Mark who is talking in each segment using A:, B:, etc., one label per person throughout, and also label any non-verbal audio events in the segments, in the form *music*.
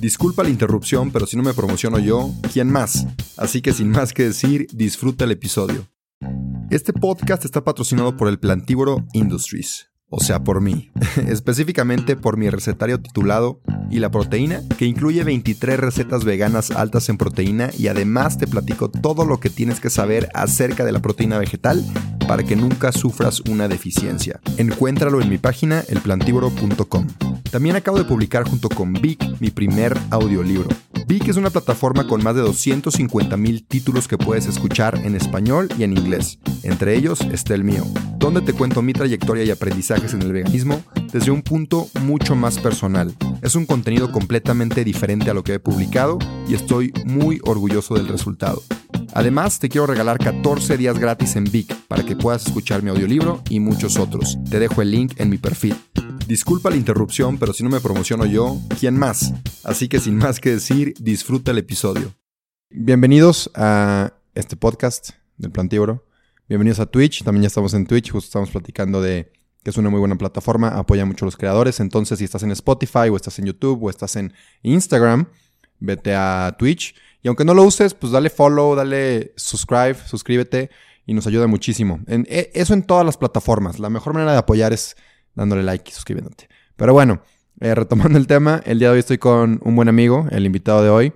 A: Disculpa la interrupción, pero si no me promociono yo, ¿quién más? Así que sin más que decir, disfruta el episodio. Este podcast está patrocinado por el Plantívoro Industries o sea, por mí, *laughs* específicamente por mi recetario titulado ¿Y la proteína? que incluye 23 recetas veganas altas en proteína y además te platico todo lo que tienes que saber acerca de la proteína vegetal para que nunca sufras una deficiencia. Encuéntralo en mi página elplantívoro.com. También acabo de publicar junto con Vic mi primer audiolibro. Vic es una plataforma con más de 250 mil títulos que puedes escuchar en español y en inglés. Entre ellos está el mío, donde te cuento mi trayectoria y aprendizajes en el veganismo desde un punto mucho más personal. Es un contenido completamente diferente a lo que he publicado y estoy muy orgulloso del resultado. Además, te quiero regalar 14 días gratis en Vic para que puedas escuchar mi audiolibro y muchos otros. Te dejo el link en mi perfil. Disculpa la interrupción, pero si no me promociono yo, ¿quién más? Así que sin más que decir, disfruta el episodio. Bienvenidos a este podcast del Plantíboro. Bienvenidos a Twitch. También ya estamos en Twitch. Justo estamos platicando de que es una muy buena plataforma. Apoya mucho a los creadores. Entonces, si estás en Spotify o estás en YouTube o estás en Instagram, vete a Twitch. Y aunque no lo uses, pues dale follow, dale subscribe, suscríbete y nos ayuda muchísimo. E, eso en todas las plataformas. La mejor manera de apoyar es dándole like y suscribiéndote. Pero bueno, eh, retomando el tema, el día de hoy estoy con un buen amigo, el invitado de hoy.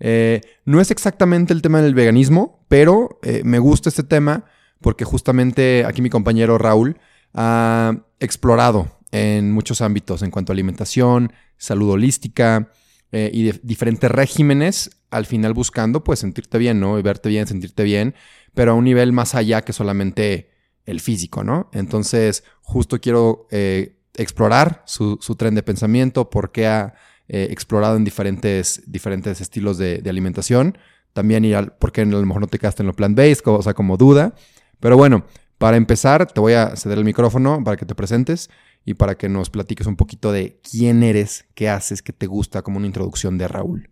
A: Eh, no es exactamente el tema del veganismo, pero eh, me gusta este tema porque justamente aquí mi compañero Raúl ha explorado en muchos ámbitos en cuanto a alimentación, salud holística y de diferentes regímenes, al final buscando pues sentirte bien, ¿no? Y verte bien, sentirte bien, pero a un nivel más allá que solamente el físico, ¿no? Entonces, justo quiero eh, explorar su, tren de pensamiento, por qué ha eh, explorado en diferentes, diferentes estilos de, alimentación. También ir al por qué a lo mejor no te quedaste en lo plant-based, o sea, como duda. Pero bueno, para empezar, te voy a ceder el micrófono para que te presentes y para que nos platiques un poquito de quién eres, qué haces, qué te gusta, como una introducción de Raúl.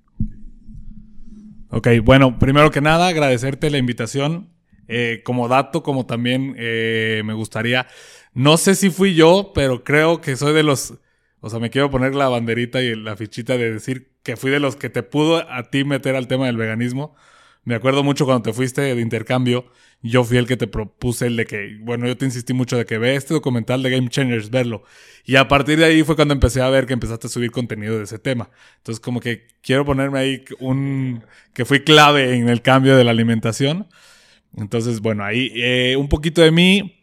B: Ok, bueno, primero que nada, agradecerte la invitación. Eh, como dato, como también eh, me gustaría, no sé si fui yo, pero creo que soy de los, o sea, me quiero poner la banderita y la fichita de decir que fui de los que te pudo a ti meter al tema del veganismo. Me acuerdo mucho cuando te fuiste de intercambio, yo fui el que te propuse el de que, bueno, yo te insistí mucho de que ve este documental de Game Changers, verlo. Y a partir de ahí fue cuando empecé a ver que empezaste a subir contenido de ese tema. Entonces, como que quiero ponerme ahí un, que fui clave en el cambio de la alimentación. Entonces, bueno, ahí eh, un poquito de mí.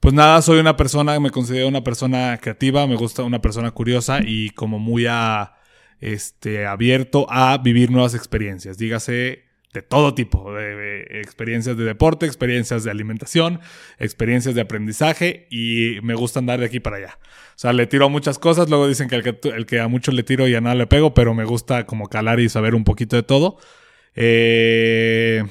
B: Pues nada, soy una persona, me considero una persona creativa, me gusta una persona curiosa y como muy a, este, abierto a vivir nuevas experiencias. Dígase todo tipo, de, experiencias de deporte, experiencias de alimentación, experiencias de aprendizaje y me gusta andar de aquí para allá. O sea, le tiro a muchas cosas, luego dicen que el que, el que a muchos le tiro y a nada le pego, pero me gusta como calar y saber un poquito de todo. Eh,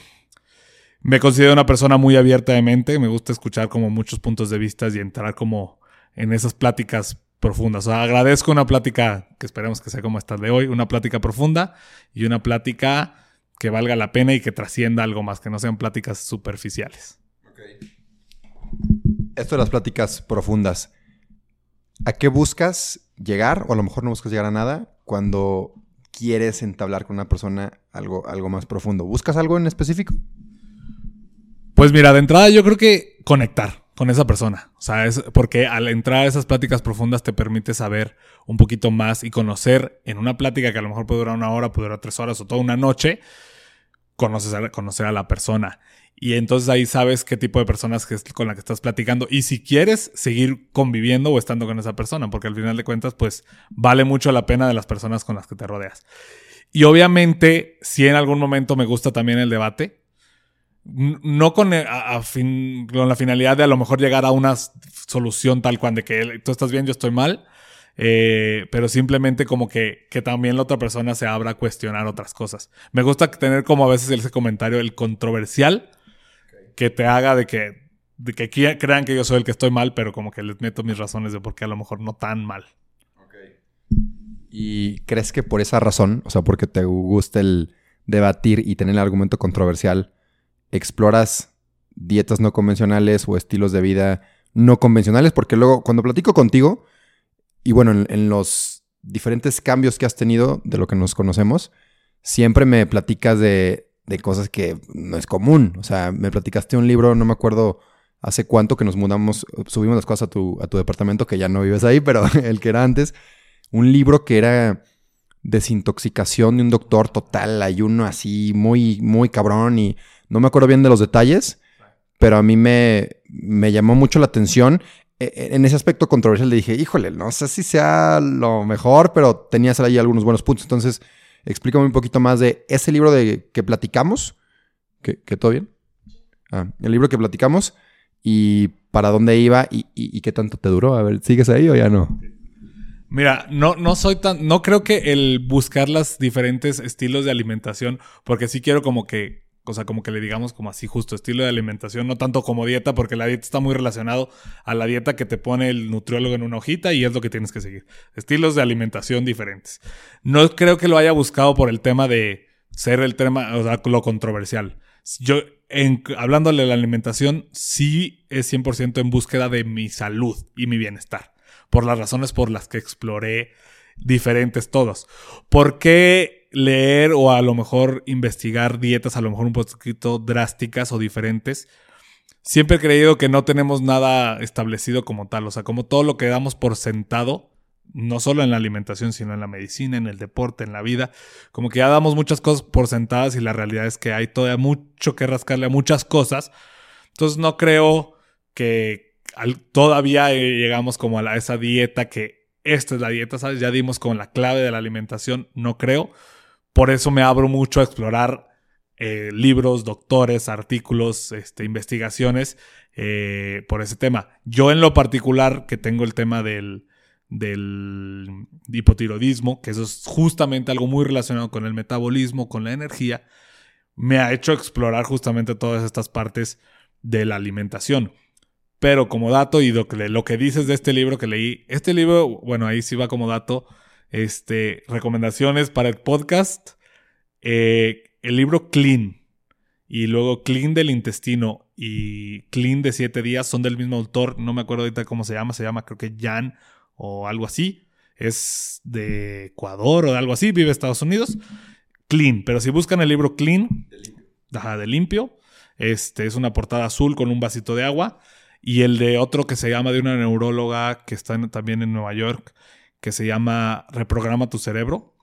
B: me considero una persona muy abierta de mente, me gusta escuchar como muchos puntos de vista y entrar como en esas pláticas profundas. O sea, agradezco una plática que esperemos que sea como esta de hoy, una plática profunda y una plática que valga la pena y que trascienda algo más, que no sean pláticas superficiales.
A: Esto de las pláticas profundas, ¿a qué buscas llegar? O a lo mejor no buscas llegar a nada cuando quieres entablar con una persona algo, algo más profundo. ¿Buscas algo en específico?
B: Pues mira, de entrada yo creo que conectar con esa persona. O sea, es porque al entrar a esas pláticas profundas te permite saber un poquito más y conocer en una plática que a lo mejor puede durar una hora, puede durar tres horas o toda una noche, conocer a, conocer a la persona. Y entonces ahí sabes qué tipo de personas que, con la que estás platicando y si quieres seguir conviviendo o estando con esa persona, porque al final de cuentas, pues vale mucho la pena de las personas con las que te rodeas. Y obviamente, si en algún momento me gusta también el debate, no con, eh, con la finalidad de a lo mejor llegar a una solución tal cual de que tú estás bien, yo estoy mal, eh, pero simplemente como que, que también la otra persona se abra a cuestionar otras cosas. Me gusta tener como a veces ese comentario, el controversial, que te haga de que, de que crean que yo soy el que estoy mal, pero como que les meto mis razones de por qué a lo mejor no tan mal.
A: ¿Y crees que por esa razón, o sea, porque te gusta el debatir y tener el argumento controversial, exploras dietas no convencionales o estilos de vida no convencionales? Porque luego, cuando platico contigo, y bueno, en, los diferentes cambios que has tenido de lo que nos conocemos, siempre me platicas de, cosas que no es común. O sea, me platicaste un libro, no me acuerdo hace cuánto que nos mudamos, subimos las cosas a tu, a tu departamento, que ya no vives ahí, pero *laughs* el que era antes. Un libro que era desintoxicación de un doctor total, ayuno así, muy, muy cabrón y no me acuerdo bien de los detalles, pero a mí me, me llamó mucho la atención e, e, en ese aspecto controversial le dije, híjole, no sé si sea lo mejor, pero tenías ahí algunos buenos puntos. Entonces, explícame un poquito más de ese libro de que platicamos. ¿Que, todo bien? Ah, el libro que platicamos y para dónde iba y, qué tanto te duró. A ver, ¿sigues ahí o ya no?
B: Mira, no, no soy tan. No creo que el buscar los diferentes estilos de alimentación, porque sí quiero como que o sea, como que le digamos como así justo estilo de alimentación, no tanto como dieta, porque la dieta está muy relacionado a la dieta que te pone el nutriólogo en una hojita y es lo que tienes que seguir. Estilos de alimentación diferentes. No creo que lo haya buscado por el tema de ser el tema, o sea, lo controversial. Yo, en, hablándole de la alimentación, sí es 100% en búsqueda de mi salud y mi bienestar. Por las razones por las que exploré diferentes todos. ¿Por qué leer o a lo mejor investigar dietas a lo mejor un poquito drásticas o diferentes. Siempre he creído que no tenemos nada establecido como tal, o sea, como todo lo que damos por sentado, no solo en la alimentación, sino en la medicina, en el deporte, en la vida, como que ya damos muchas cosas por sentadas y la realidad es que hay todavía mucho que rascarle a muchas cosas. Entonces no creo que todavía llegamos como a esa dieta que esta es la dieta, ¿sabes? Ya dimos con la clave de la alimentación, no creo. Por eso me abro mucho a explorar eh, libros, doctores, artículos, este, investigaciones eh, por ese tema. Yo en lo particular, que tengo el tema del, del hipotiroidismo, que eso es justamente algo muy relacionado con el metabolismo, con la energía, me ha hecho explorar justamente todas estas partes de la alimentación. Pero como dato y lo que, lo que dices de este libro que leí, este libro, bueno, ahí sí va como dato, este, recomendaciones para el podcast. Eh, el libro Clean y luego Clean del intestino y Clean de siete días son del mismo autor. No me acuerdo ahorita cómo se llama. Se llama creo que Jan o algo así. Es de Ecuador o de algo así. Vive en Estados Unidos. Clean. Pero si buscan el libro Clean, de limpio. de limpio. Este es una portada azul con un vasito de agua. Y el de otro que se llama de una neuróloga que está también en Nueva York, que se llama Reprograma tu cerebro.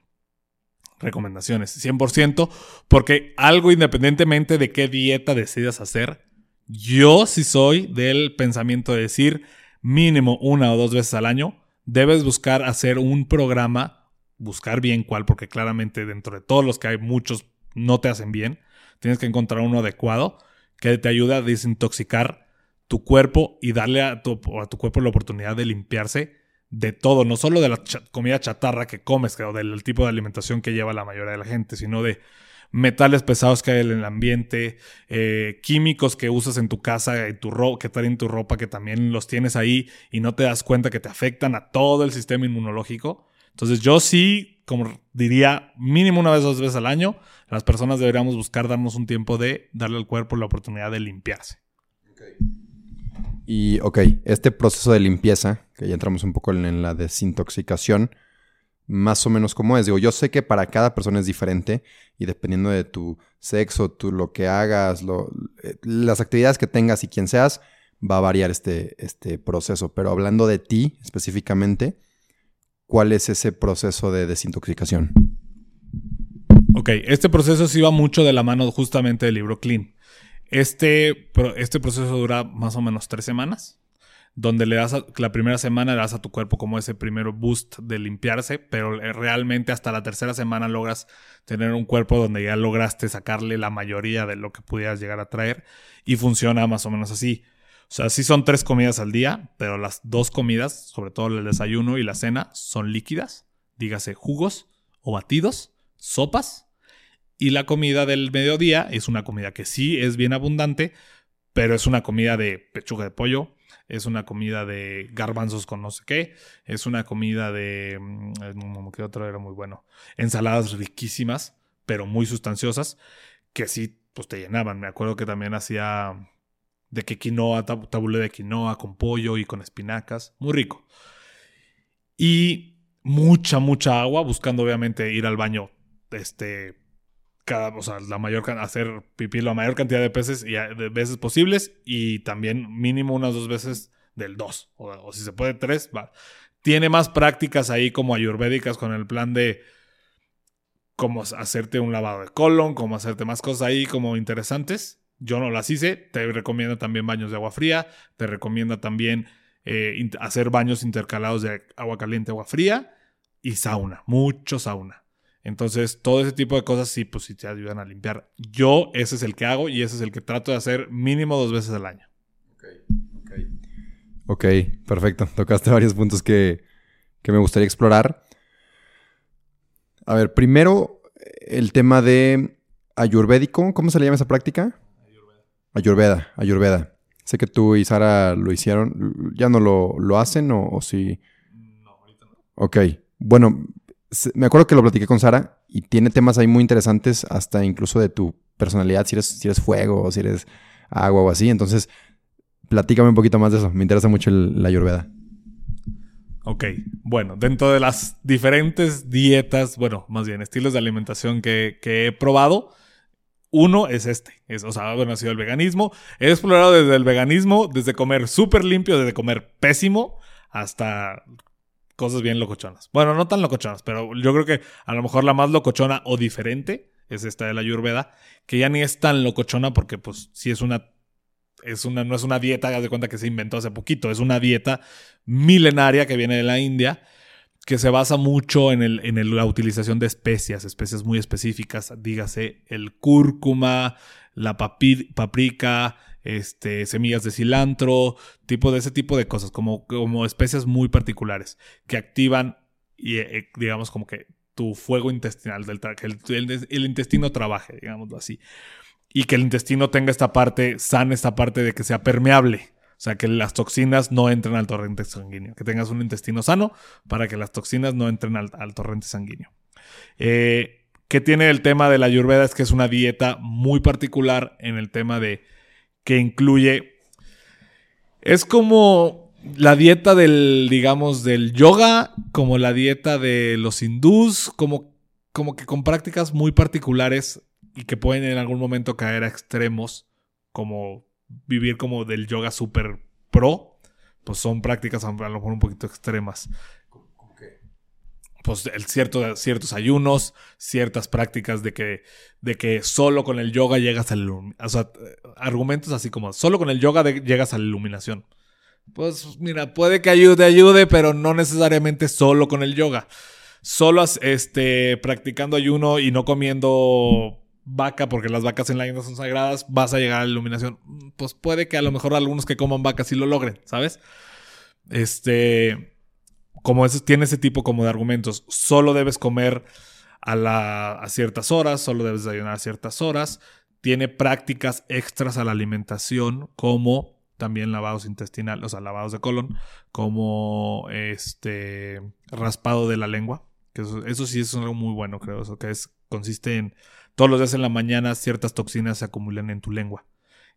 B: Recomendaciones, 100%, porque algo independientemente de qué dieta decidas hacer, yo sí soy del pensamiento de decir mínimo una o dos veces al año, debes buscar hacer un programa, buscar bien cuál, porque claramente dentro de todos los que hay muchos no te hacen bien, tienes que encontrar uno adecuado que te ayude a desintoxicar tu cuerpo y darle a tu, a tu cuerpo la oportunidad de limpiarse de todo, no solo de la comida chatarra que comes, o del tipo de alimentación que lleva la mayoría de la gente, sino de metales pesados que hay en el ambiente, eh, químicos que usas en tu casa, en tu que están en tu ropa, que también los tienes ahí y no te das cuenta que te afectan a todo el sistema inmunológico. Entonces yo sí, como diría, mínimo una vez o dos veces al año, las personas deberíamos buscar darnos un tiempo de darle al cuerpo la oportunidad de limpiarse.
A: Y, ok, este proceso de limpieza, que ya entramos un poco en la desintoxicación, más o menos cómo es. Digo, yo sé que para cada persona es diferente y dependiendo de tu sexo, tú, lo que hagas, eh, las actividades que tengas y quien seas, va a variar este, este proceso. Pero hablando de ti específicamente, ¿cuál es ese proceso de desintoxicación?
B: Ok, este proceso sí va mucho de la mano justamente del libro Clean. Este, este proceso dura más o menos tres semanas donde le das la primera semana le das a tu cuerpo como ese primer boost de limpiarse, pero realmente hasta la tercera semana logras tener un cuerpo donde ya lograste sacarle la mayoría de lo que pudieras llegar a traer y funciona más o menos así. O sea, sí son tres comidas al día, pero las dos comidas, sobre todo el desayuno y la cena, son líquidas, dígase jugos o batidos, sopas, y la comida del mediodía es una comida que sí es bien abundante, pero es una comida de pechuga de pollo, es una comida de garbanzos con no sé qué, es una comida de... Mm, ¿Qué otro era muy bueno? Ensaladas riquísimas, pero muy sustanciosas, que sí, pues te llenaban. Me acuerdo que también hacía de que quinoa, tabule de quinoa con pollo y con espinacas, muy rico. Y mucha, mucha agua, buscando obviamente ir al baño este, o sea, la mayor hacer pipí la mayor cantidad de veces y de veces posibles y también mínimo unas dos veces del dos o, si se puede tres, va. Tiene más prácticas ahí como ayurvédicas con el plan de cómo hacerte un lavado de colon, cómo hacerte más cosas ahí como interesantes. Yo no las hice, te recomiendo también baños de agua fría, te recomiendo también eh, hacer baños intercalados de agua caliente, agua fría y sauna, mucho sauna. Entonces, todo ese tipo de cosas sí, pues sí te ayudan a limpiar. Yo, ese es el que hago y ese es el que trato de hacer mínimo dos veces al año.
A: Ok, ok. Ok, perfecto. Tocaste varios puntos que, me gustaría explorar. A ver, primero, el tema de ayurvédico. ¿Cómo se le llama esa práctica? Ayurveda. Ayurveda, ayurveda. Sé que tú y Sara lo hicieron. ¿Ya no lo, lo hacen o, o sí? No, ahorita no. Ok. Bueno, me acuerdo que lo platiqué con Sara y tiene temas ahí muy interesantes, hasta incluso de tu personalidad, si eres, si eres fuego o si eres agua o así. Entonces, platícame un poquito más de eso. Me interesa mucho la ayurveda.
B: Ok, bueno, dentro de las diferentes dietas, bueno, más bien estilos de alimentación que, he probado, uno es este. Es, o sea, bueno, ha sido el veganismo. He explorado desde el veganismo, desde comer súper limpio, desde comer pésimo, hasta cosas bien locochonas. Bueno, no tan locochonas, pero yo creo que a lo mejor la más locochona o diferente es esta de la Ayurveda, que ya ni es tan locochona porque pues sí es una es una no es una dieta, haz de cuenta que se inventó hace poquito, es una dieta milenaria que viene de la India que se basa mucho en, el, en la utilización de especias, especias muy específicas, dígase el cúrcuma, la paprika, este, semillas de cilantro, tipo de ese tipo de cosas, como, como especias muy particulares que activan y eh, digamos como que tu fuego intestinal, del que el, intestino trabaje, digámoslo así. Y que el intestino tenga esta parte sana, esta parte de que sea permeable. O sea, que las toxinas no entren al torrente sanguíneo. Que tengas un intestino sano para que las toxinas no entren al, torrente sanguíneo. Eh, ¿Qué tiene el tema de la ayurveda? Es que es una dieta muy particular en el tema de que incluye... Es como la dieta del, digamos, del yoga, como la dieta de los hindús, como, como que con prácticas muy particulares y que pueden en algún momento caer a extremos, como vivir como del yoga super pro, pues son prácticas a lo mejor un poquito extremas pues cierto, ciertos ayunos, ciertas prácticas de que, de que solo con el yoga llegas a la O sea, argumentos así como, solo con el yoga llegas a la iluminación. Pues mira, puede que ayude, ayude, pero no necesariamente solo con el yoga. Solo este, practicando ayuno y no comiendo vaca, porque las vacas en la India son sagradas, vas a llegar a la iluminación. Pues puede que a lo mejor algunos que coman vacas sí lo logren, ¿sabes? Este como tiene ese tipo como de argumentos, solo debes comer a, la, a ciertas horas, solo debes ayunar a ciertas horas, tiene prácticas extras a la alimentación como también lavados intestinales, o sea, lavados de colon, como este raspado de la lengua, que eso, sí es algo muy bueno, creo, eso que es consiste en todos los días en la mañana ciertas toxinas se acumulan en tu lengua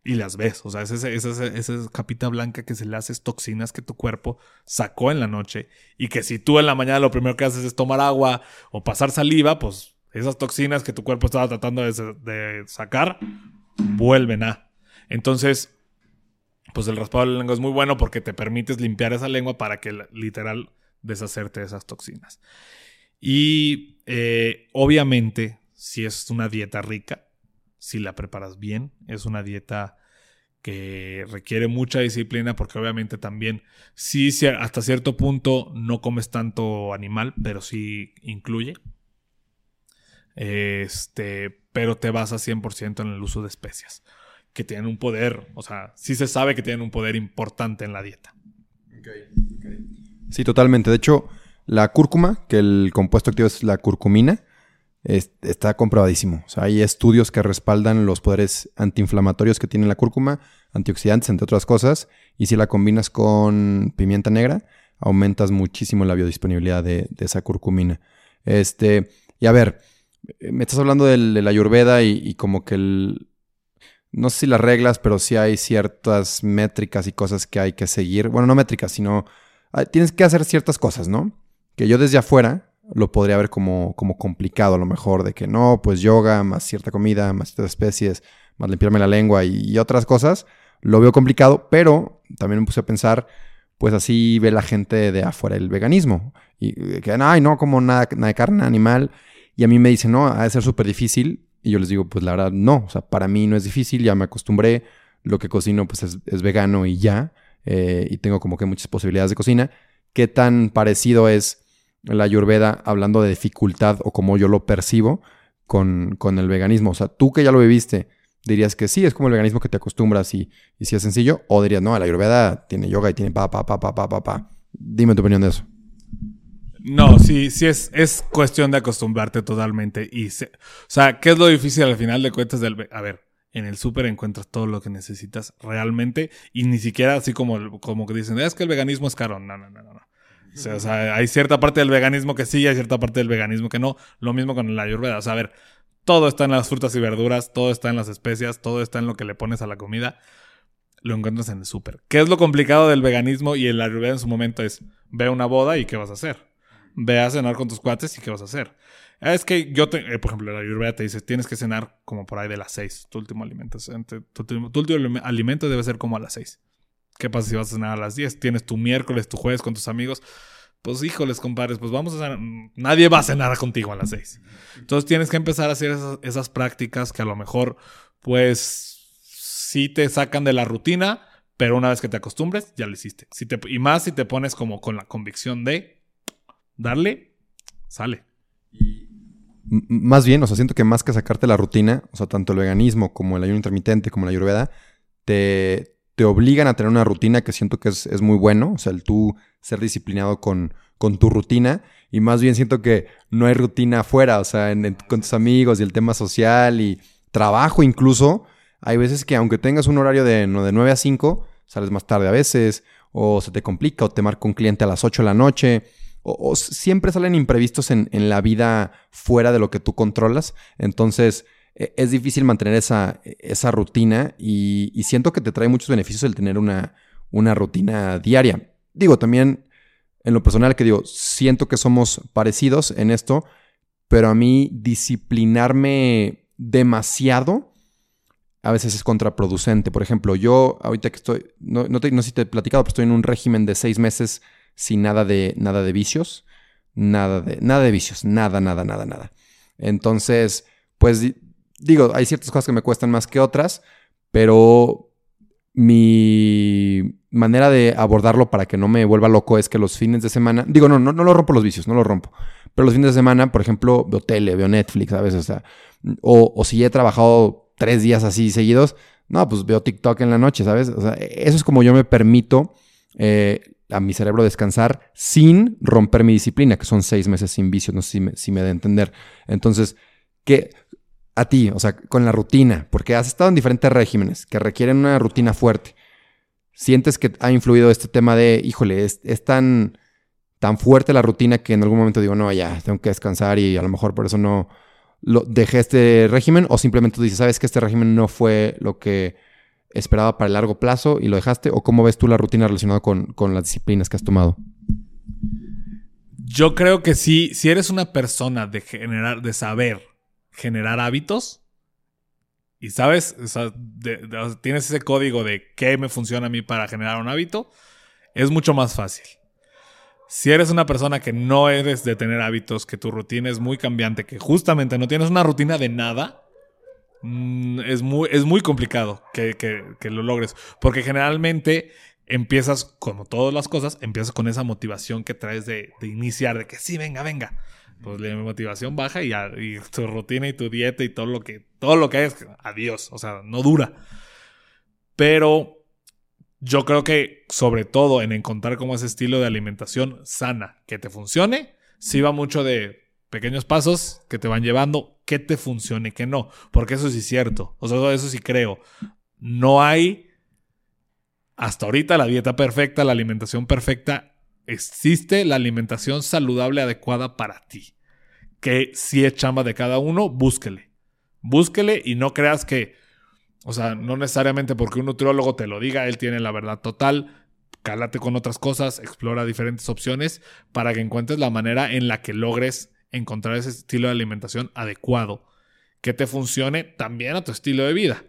B: y las ves. O sea, esa, esa, capita blanca que se le hace toxinas que tu cuerpo sacó en la noche y que si tú en la mañana lo primero que haces es tomar agua o pasar saliva, pues esas toxinas que tu cuerpo estaba tratando de, sacar vuelven a. Entonces, pues el raspado de la lengua es muy bueno porque te permites limpiar esa lengua para que literal deshacerte de esas toxinas. Y eh, obviamente, si es una dieta rica, si la preparas bien. Es una dieta que requiere mucha disciplina porque obviamente también sí, hasta cierto punto no comes tanto animal, pero sí incluye. Este, pero te basas 100% en el uso de especias, que tienen un poder, o sea, sí se sabe que tienen un poder importante en la dieta.
A: Sí, totalmente. De hecho, la cúrcuma, que el compuesto activo es la curcumina, está comprobadísimo. O sea, hay estudios que respaldan los poderes antiinflamatorios que tiene la cúrcuma, antioxidantes, entre otras cosas. Y si la combinas con pimienta negra, aumentas muchísimo la biodisponibilidad de, esa curcumina. Este, y a ver, me estás hablando de la ayurveda y, como que el... No sé si las reglas, pero sí hay ciertas métricas y cosas que hay que seguir. Bueno, no métricas, sino... Ah, tienes que hacer ciertas cosas, ¿no? Que yo desde afuera lo podría ver como, como complicado a lo mejor, de que no, pues yoga, más cierta comida, más ciertas especies, más limpiarme la lengua y, otras cosas, lo veo complicado, pero también me puse a pensar, pues así ve la gente de afuera el veganismo. Y que, ay, no, como nada, nada de carne animal. Y a mí me dicen, no, ha de ser súper difícil. Y yo les digo, pues la verdad, no. O sea, para mí no es difícil, ya me acostumbré. Lo que cocino, pues es, vegano y ya. Eh, y tengo como que muchas posibilidades de cocina. ¿Qué tan parecido es la ayurveda hablando de dificultad o como yo lo percibo con, el veganismo. O sea, tú que ya lo viviste, dirías que sí, es como el veganismo que te acostumbras y, y si es sencillo, o dirías, no, la ayurveda tiene yoga y tiene pa, pa, pa, pa, pa, pa, pa. Dime tu opinión de eso.
B: No, sí, sí es, es cuestión de acostumbrarte totalmente. Y o sea, ¿qué es lo difícil al final de cuentas del... A ver, en el súper encuentras todo lo que necesitas realmente y ni siquiera así como, como que dicen, es que el veganismo es caro. No, no, no, no. O sea, hay cierta parte del veganismo que sí, hay cierta parte del veganismo que no. Lo mismo con la ayurveda. O sea, a ver, todo está en las frutas y verduras, todo está en las especias, todo está en lo que le pones a la comida. Lo encuentras en el súper. ¿Qué es lo complicado del veganismo y el ayurveda en su momento? Es, ve a una boda y ¿qué vas a hacer? Ve a cenar con tus cuates y ¿qué vas a hacer? Es que yo, te, eh, por ejemplo, la ayurveda te dice, tienes que cenar como por ahí de las seis. Tu último alimento. Tu, tu último alimento debe ser como a las seis. ¿Qué pasa si vas a cenar a las 10? Tienes tu miércoles, tu jueves con tus amigos. Pues híjoles, compadres, pues vamos a cenar. Nadie va a cenar contigo a las 6. Entonces tienes que empezar a hacer esas, prácticas que a lo mejor, pues, sí te sacan de la rutina, pero una vez que te acostumbres, ya lo hiciste. Si te, y más si te pones como con la convicción de darle, sale.
A: Más bien, o sea, siento que más que sacarte la rutina, o sea, tanto el veganismo como el ayuno intermitente, como la ayurveda, te, te obligan a tener una rutina que siento que es, muy bueno, o sea, el tú ser disciplinado con, con, tu rutina y más bien siento que no hay rutina afuera, o sea, con tus amigos y el tema social y trabajo incluso, hay veces que aunque tengas un horario de, de 9 a 5, sales más tarde a veces, o se te complica, o te marca un cliente a las 8 de la noche, o, siempre salen imprevistos en, en la vida fuera de lo que tú controlas, entonces es difícil mantener esa, esa rutina y, siento que te trae muchos beneficios el tener una, una rutina diaria. Digo, también en lo personal que digo, siento que somos parecidos en esto, pero a mí disciplinarme demasiado a veces es contraproducente. Por ejemplo, yo ahorita que estoy, no, no, sé si te he platicado, pero estoy en un régimen de seis meses sin nada de, nada de vicios. Nada de, nada de vicios, nada, nada, nada, nada. Entonces, pues digo, hay ciertas cosas que me cuestan más que otras, pero mi manera de abordarlo para que no me vuelva loco es que los fines de semana, digo, no, no, no lo rompo los vicios, no lo rompo, pero los fines de semana, por ejemplo, veo tele, veo Netflix veces, o sea, o, si he trabajado tres días así seguidos, no, pues veo TikTok en la noche, ¿sabes? O sea, eso es como yo me permito eh, a mi cerebro descansar sin romper mi disciplina, que son seis meses sin vicios, no sé si me, si me da a entender. Entonces, que a ti, o sea, con la rutina, porque has estado en diferentes regímenes que requieren una rutina fuerte. ¿Sientes que ha influido este tema de, híjole, es, tan, tan fuerte la rutina que en algún momento digo, no, ya, tengo que descansar y a lo mejor por eso no lo, dejé este régimen? ¿O simplemente tú dices, sabes que este régimen no fue lo que esperaba para el largo plazo y lo dejaste? ¿O cómo ves tú la rutina relacionada con, con las disciplinas que has tomado?
B: Yo creo que sí, si eres una persona de generar, de saber generar hábitos. Y sabes, tienes ese código de qué me funciona a mí para generar un hábito, es mucho más fácil. Si eres una persona que no eres de tener hábitos, que tu rutina es muy cambiante, que justamente no tienes una rutina de nada, mm, es, muy, es muy complicado que, que lo logres. Porque generalmente empiezas, como todas las cosas, empiezas con esa motivación que traes de, iniciar, de que sí, venga, venga. Pues la motivación baja y, tu rutina y tu dieta y todo lo que, todo lo que hay adiós, o sea, no dura. Pero yo creo que sobre todo en encontrar como ese estilo de alimentación sana, que te funcione, sí va mucho de pequeños pasos que te van llevando, que te funcione, que no, porque eso sí es cierto, o sea, eso sí creo. No hay hasta ahorita la dieta perfecta, la alimentación perfecta, existe la alimentación saludable adecuada para ti. Que si es chamba de cada uno, búsquele. Búsquele y no creas que, o sea, no necesariamente porque un nutriólogo te lo diga, él tiene la verdad total. Cálate con otras cosas, explora diferentes opciones para que encuentres la manera en la que logres encontrar ese estilo de alimentación adecuado que te funcione también a tu estilo de vida.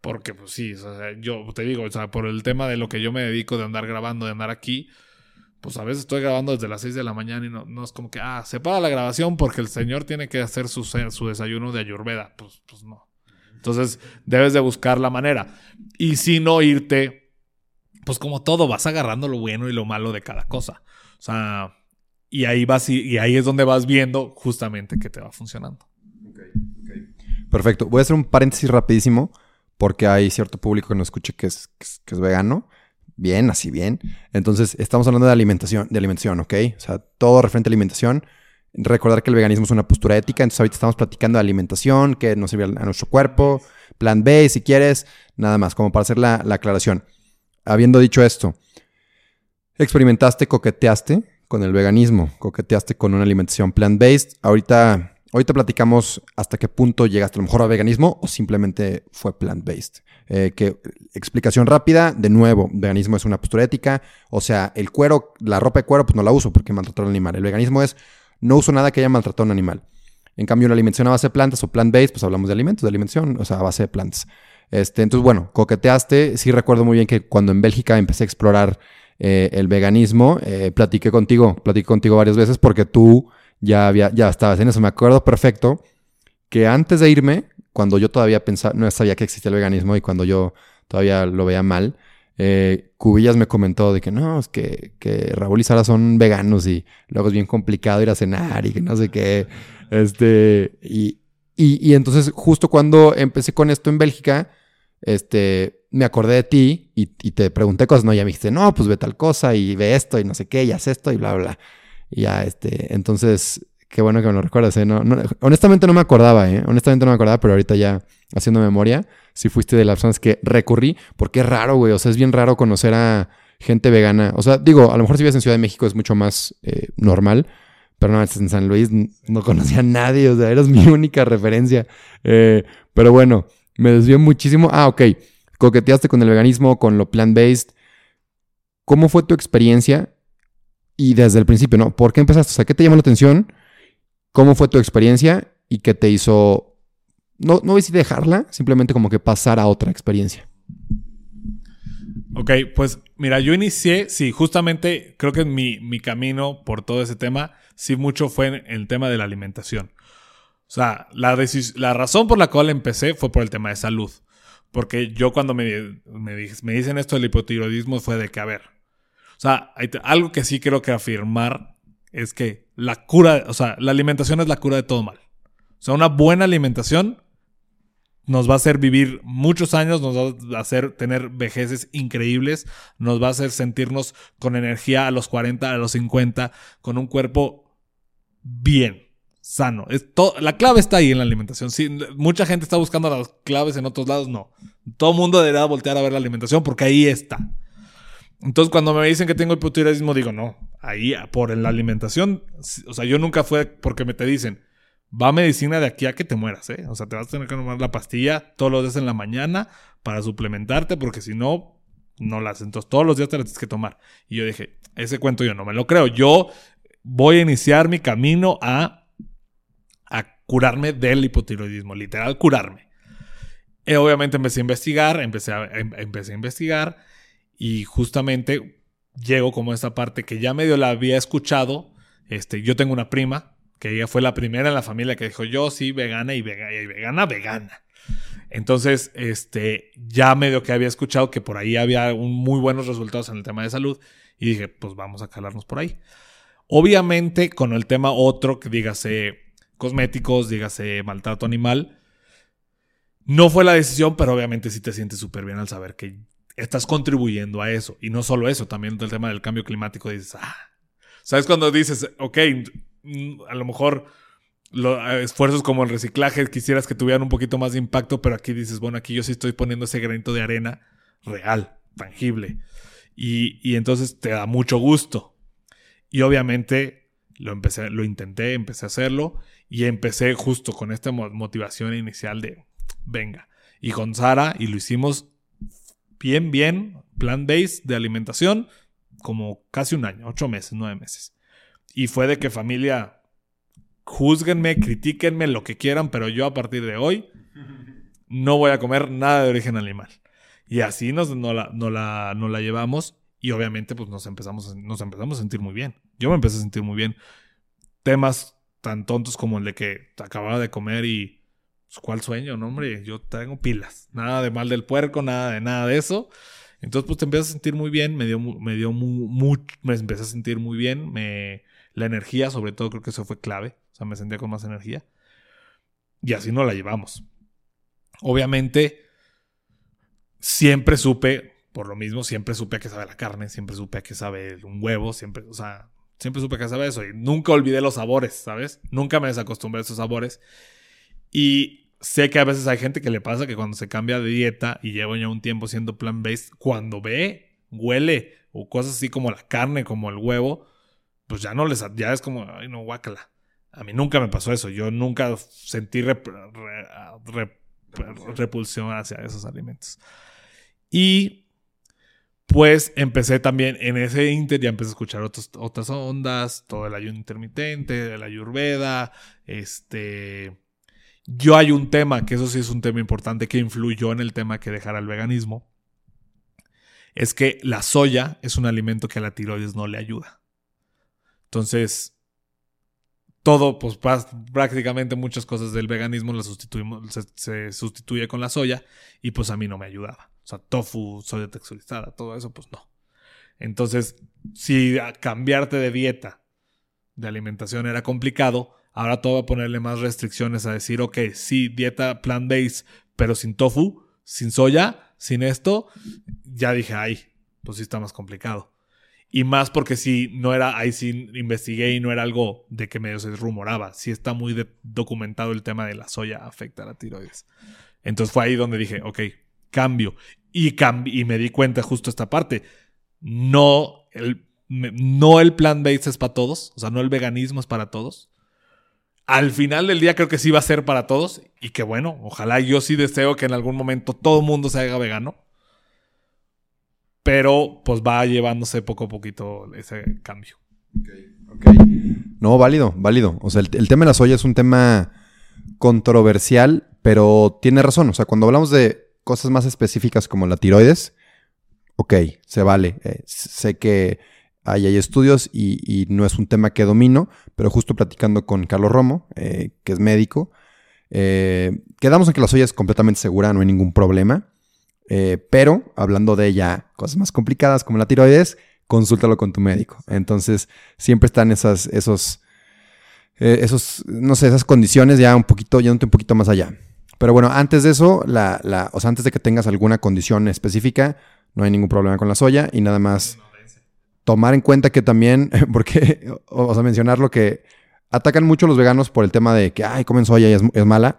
B: Porque, pues sí, yo te digo, o sea, por el tema de lo que yo me dedico de andar grabando, de andar aquí, pues a veces estoy grabando desde las 6 de la mañana y no, no es como que, ah, se para la grabación porque el señor tiene que hacer su, su desayuno de ayurveda. Pues, pues no. Entonces, debes de buscar la manera. Y si no irte, pues como todo, vas agarrando lo bueno y lo malo de cada cosa. O sea, y ahí vas y, ahí es donde vas viendo justamente que te va funcionando.
A: Perfecto. Voy a hacer un paréntesis rapidísimo porque hay cierto público que nos escuche que es, que es, vegano. Bien, así bien. Entonces, estamos hablando de alimentación, de alimentación, ¿ok? O sea, todo referente a alimentación. Recordar que el veganismo es una postura ética, entonces ahorita estamos platicando de alimentación, que nos sirve a nuestro cuerpo, plan B, si quieres, nada más, como para hacer la, la aclaración. Habiendo dicho esto, experimentaste, coqueteaste con el veganismo, coqueteaste con una alimentación plant-based. Ahorita Ahorita platicamos hasta qué punto llegaste a lo mejor a veganismo o simplemente fue plant-based. Eh, que explicación rápida, de nuevo, veganismo es una postura ética, o sea, el cuero, la ropa de cuero, pues no la uso porque maltrató al animal. El veganismo es no uso nada que haya maltratado a un animal. En cambio, una alimentación a base de plantas o plant-based, pues hablamos de alimentos, de alimentación, o sea, a base de plantas. Este, entonces, bueno, coqueteaste. Sí recuerdo muy bien que cuando en Bélgica empecé a explorar eh, el veganismo, eh, platiqué contigo, platiqué contigo varias veces porque tú ya, había, ya estabas en eso. Me acuerdo perfecto que antes de irme, cuando yo todavía pensaba, no sabía que existía el veganismo y cuando yo todavía lo veía mal, eh, Cubillas me comentó de que no, es que, que, Raúl y Sara son veganos y luego es bien complicado ir a cenar y que no sé qué. Este, y, y, y entonces justo cuando empecé con esto en Bélgica, este, me acordé de ti y, y, te pregunté cosas, ¿no? Ya me dijiste, no, pues ve tal cosa y ve esto y no sé qué y haz esto y bla, bla. Y ya, este, entonces, qué bueno que me lo recuerdas, ¿eh? No, honestamente no me acordaba, ¿eh? Honestamente no me acordaba, pero ahorita ya haciendo memoria, si fuiste de las personas que recurrí, porque es raro, güey, o sea, es bien raro conocer a gente vegana. O sea, digo, a lo mejor si vives en Ciudad de México es mucho más eh, normal, pero no, en San Luis no conocía a nadie, o sea, eras mi *laughs* única referencia. Eh, pero bueno, me desvió muchísimo. Ah, ok, coqueteaste con el veganismo, con lo plant-based. ¿Cómo fue tu experiencia y desde el principio, ¿no? ¿Por qué empezaste? O sea, ¿qué te llamó la atención? ¿Cómo fue tu experiencia? ¿Y qué te hizo, no, no decir dejarla, simplemente como que pasar a otra experiencia?
B: Ok, pues mira, yo inicié, sí, justamente creo que mi, mi camino por todo ese tema, sí mucho fue el tema de la alimentación. O sea, la, la razón por la cual empecé fue por el tema de salud. Porque yo cuando me, me, me dicen esto del hipotiroidismo fue de que, a ver, o sea, algo que sí creo que afirmar es que la cura, o sea, la alimentación es la cura de todo mal. O sea, una buena alimentación nos va a hacer vivir muchos años, nos va a hacer tener vejeces increíbles, nos va a hacer sentirnos con energía a los 40, a los 50, con un cuerpo bien, sano. Es la clave está ahí en la alimentación. Mucha gente está buscando las claves en otros lados, no. Todo el mundo deberá voltear a ver la alimentación porque ahí está. Entonces, cuando me dicen que tengo hipotiroidismo, digo, no, ahí por la alimentación, o sea, yo nunca fue porque me te dicen, va medicina de aquí a que te mueras, ¿eh? O sea, te vas a tener que tomar la pastilla todos los días en la mañana para suplementarte, porque si no, no las. Entonces, todos los días te la tienes que tomar. Y yo dije, ese cuento yo no me lo creo. Yo voy a iniciar mi camino a, a curarme del hipotiroidismo, literal, curarme. Eh, obviamente empecé a investigar, empecé a, em, empecé a investigar y justamente llego como a esta parte que ya medio la había escuchado. Este, yo tengo una prima, que ella fue la primera en la familia que dijo, yo sí, vegana y vegana, y vegana, vegana. Entonces, este, ya medio que había escuchado que por ahí había un muy buenos resultados en el tema de salud y dije, pues vamos a calarnos por ahí. Obviamente, con el tema otro, que dígase cosméticos, dígase maltrato animal, no fue la decisión, pero obviamente sí te sientes súper bien al saber que estás contribuyendo a eso. Y no solo eso, también el tema del cambio climático, dices, ah, ¿sabes cuando dices, ok, mm, a lo mejor los esfuerzos como el reciclaje quisieras que tuvieran un poquito más de impacto, pero aquí dices, bueno, aquí yo sí estoy poniendo ese granito de arena real, tangible. Y, y entonces te da mucho gusto. Y obviamente lo empecé, lo intenté, empecé a hacerlo y empecé justo con esta motivación inicial de venga. Y con Sara, y lo hicimos bien, bien, plan base de alimentación, como casi un año, ocho meses, nueve meses. Y fue de que familia, juzguenme, critíquenme, lo que quieran, pero yo a partir de hoy no voy a comer nada de origen animal. Y así nos, no, la, no, la, no la llevamos y obviamente pues nos empezamos, nos empezamos a sentir muy bien. Yo me empecé a sentir muy bien. Temas tan tontos como el de que acababa de comer y ¿cuál sueño? No, hombre, yo tengo pilas. Nada de mal del puerco, nada de nada de eso. Entonces, pues te empiezas a sentir muy bien, me dio, me dio me empecé a sentir muy bien, me, la energía, sobre todo, creo que eso fue clave. O sea, me sentía con más energía. Y así no la llevamos. Obviamente, siempre supe, por lo mismo, siempre supe a qué sabe la carne, siempre supe a qué sabe un huevo, siempre, o sea, siempre supe a qué sabe eso. Y nunca olvidé los sabores, ¿sabes? Nunca me desacostumbré a esos sabores. Y sé que a veces hay gente que le pasa que cuando se cambia de dieta y lleva ya un tiempo siendo plant-based, cuando ve, huele o cosas así como la carne, como el huevo, pues ya no les, ya es como, ay no, guácala. A mí nunca me pasó eso. Yo nunca sentí repulsión hacia esos alimentos. Y pues empecé también en ese inter, ya empecé a escuchar otras ondas, todo el ayuno intermitente, la ayurveda, este yo hay un tema, que eso sí es un tema importante, que influyó en el tema que dejara el veganismo. Es que la soya es un alimento que a la tiroides no le ayuda. Entonces, todo, pues prácticamente muchas cosas del veganismo las sustituimos, se, sustituye con la soya y pues a mí no me ayudaba. O sea, tofu, soya texturizada, todo eso, pues no. Entonces, si cambiarte de dieta, de alimentación era complicado, Ahora todo va a ponerle más restricciones a decir, ok, sí, dieta plant-based, pero sin tofu, sin soya, sin esto. Ya dije, ay, pues sí está más complicado. Y más porque si no era, ahí sí investigué y no era algo de que medio se rumoraba. Sí está muy documentado el tema de la soya afecta a la tiroides. Entonces fue ahí donde dije, ok, cambio. Y, y me di cuenta justo esta parte. No el, no el plant-based es para todos. O sea, no el veganismo es para todos al final del día creo que sí va a ser para todos y que bueno, ojalá yo sí deseo que en algún momento todo el mundo se haga vegano. Pero pues va llevándose poco a poquito ese cambio.
A: Ok, No, válido, válido. O sea, el, tema de la soya es un tema controversial, pero tiene razón. O sea, cuando hablamos de cosas más específicas como la tiroides, ok, se vale. Eh, sé que Ahí hay estudios y, no es un tema que domino, pero justo platicando con Carlos Romo, eh, que es médico, eh, quedamos en que la soya es completamente segura, no hay ningún problema. Eh, pero hablando de ella, cosas más complicadas como la tiroides, consúltalo con tu médico. Entonces, siempre están esas, esos, esos, no sé, esas condiciones ya un poquito, yéndote un poquito más allá. Pero bueno, antes de eso, la, la, o sea, antes de que tengas alguna condición específica, no hay ningún problema con la soya y nada más tomar en cuenta que también, *laughs* porque, o, sea, mencionar lo que atacan mucho los veganos por el tema de que, ay, comen soya y es, mala,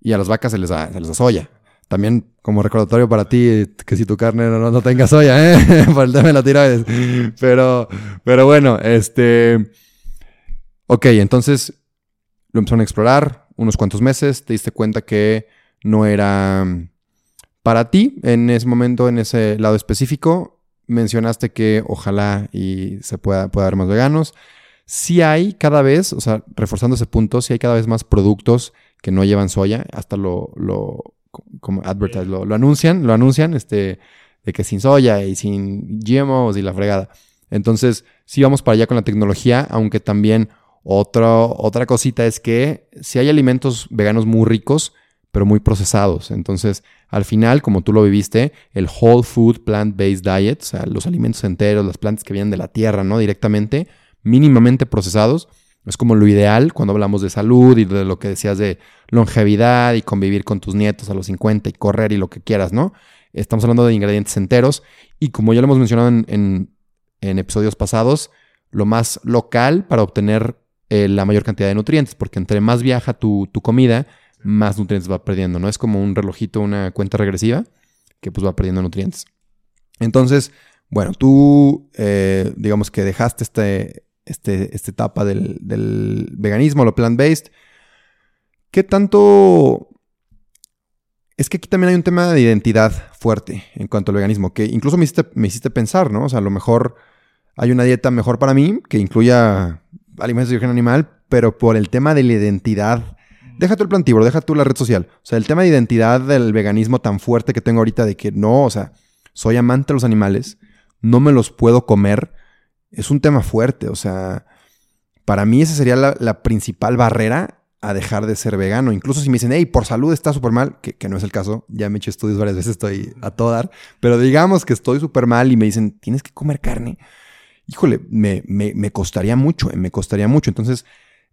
A: y a las vacas se les, da, se les da soya. También como recordatorio para ti, que si tu carne no, no tenga soya, ¿eh? *laughs* por el tema de la tiroides. Pero, pero bueno, este... Ok, entonces lo empezaron a explorar unos cuantos meses, te diste cuenta que no era para ti en ese momento, en ese lado específico, mencionaste que ojalá y se pueda, pueda haber más veganos. Sí hay cada vez, o sea, reforzando ese punto, sí hay cada vez más productos que no llevan soya, hasta lo, lo como advertise, lo, anuncian, lo anuncian, este, de que sin soya y sin GMOs y la fregada. Entonces, sí vamos para allá con la tecnología, aunque también otra otra cosita es que si hay alimentos veganos muy ricos, pero muy procesados. Entonces, al final, como tú lo viviste, el whole food plant-based diet, o sea, los alimentos enteros, las plantas que vienen de la tierra, ¿no? Directamente, mínimamente procesados, es como lo ideal cuando hablamos de salud y de lo que decías de longevidad y convivir con tus nietos a los 50 y correr y lo que quieras, ¿no? Estamos hablando de ingredientes enteros y como ya lo hemos mencionado en, episodios pasados, lo más local para obtener eh, la mayor cantidad de nutrientes, porque entre más viaja tu, comida, más nutrientes va perdiendo, ¿no? Es como un relojito, una cuenta regresiva que pues va perdiendo nutrientes. Entonces, bueno, tú eh, digamos que dejaste este, este, esta etapa del, veganismo, lo plant-based. ¿Qué tanto... Es que aquí también hay un tema de identidad fuerte en cuanto al veganismo, que incluso me hiciste, me hiciste pensar, ¿no? O sea, a lo mejor hay una dieta mejor para mí que incluya alimentos de origen animal, pero por el tema de la identidad, deja tú el plantívoro, deja tú la red social. O sea, el tema de identidad del veganismo tan fuerte que tengo ahorita de que no, o sea, soy amante de los animales, no me los puedo comer, es un tema fuerte. O sea, para mí esa sería la, principal barrera a dejar de ser vegano. Incluso si me dicen, hey, por salud está súper mal, que, no es el caso, ya me he hecho estudios varias veces, estoy a todo dar, pero digamos que estoy súper mal y me dicen, tienes que comer carne. Híjole, me, me, costaría mucho, me costaría mucho. Entonces,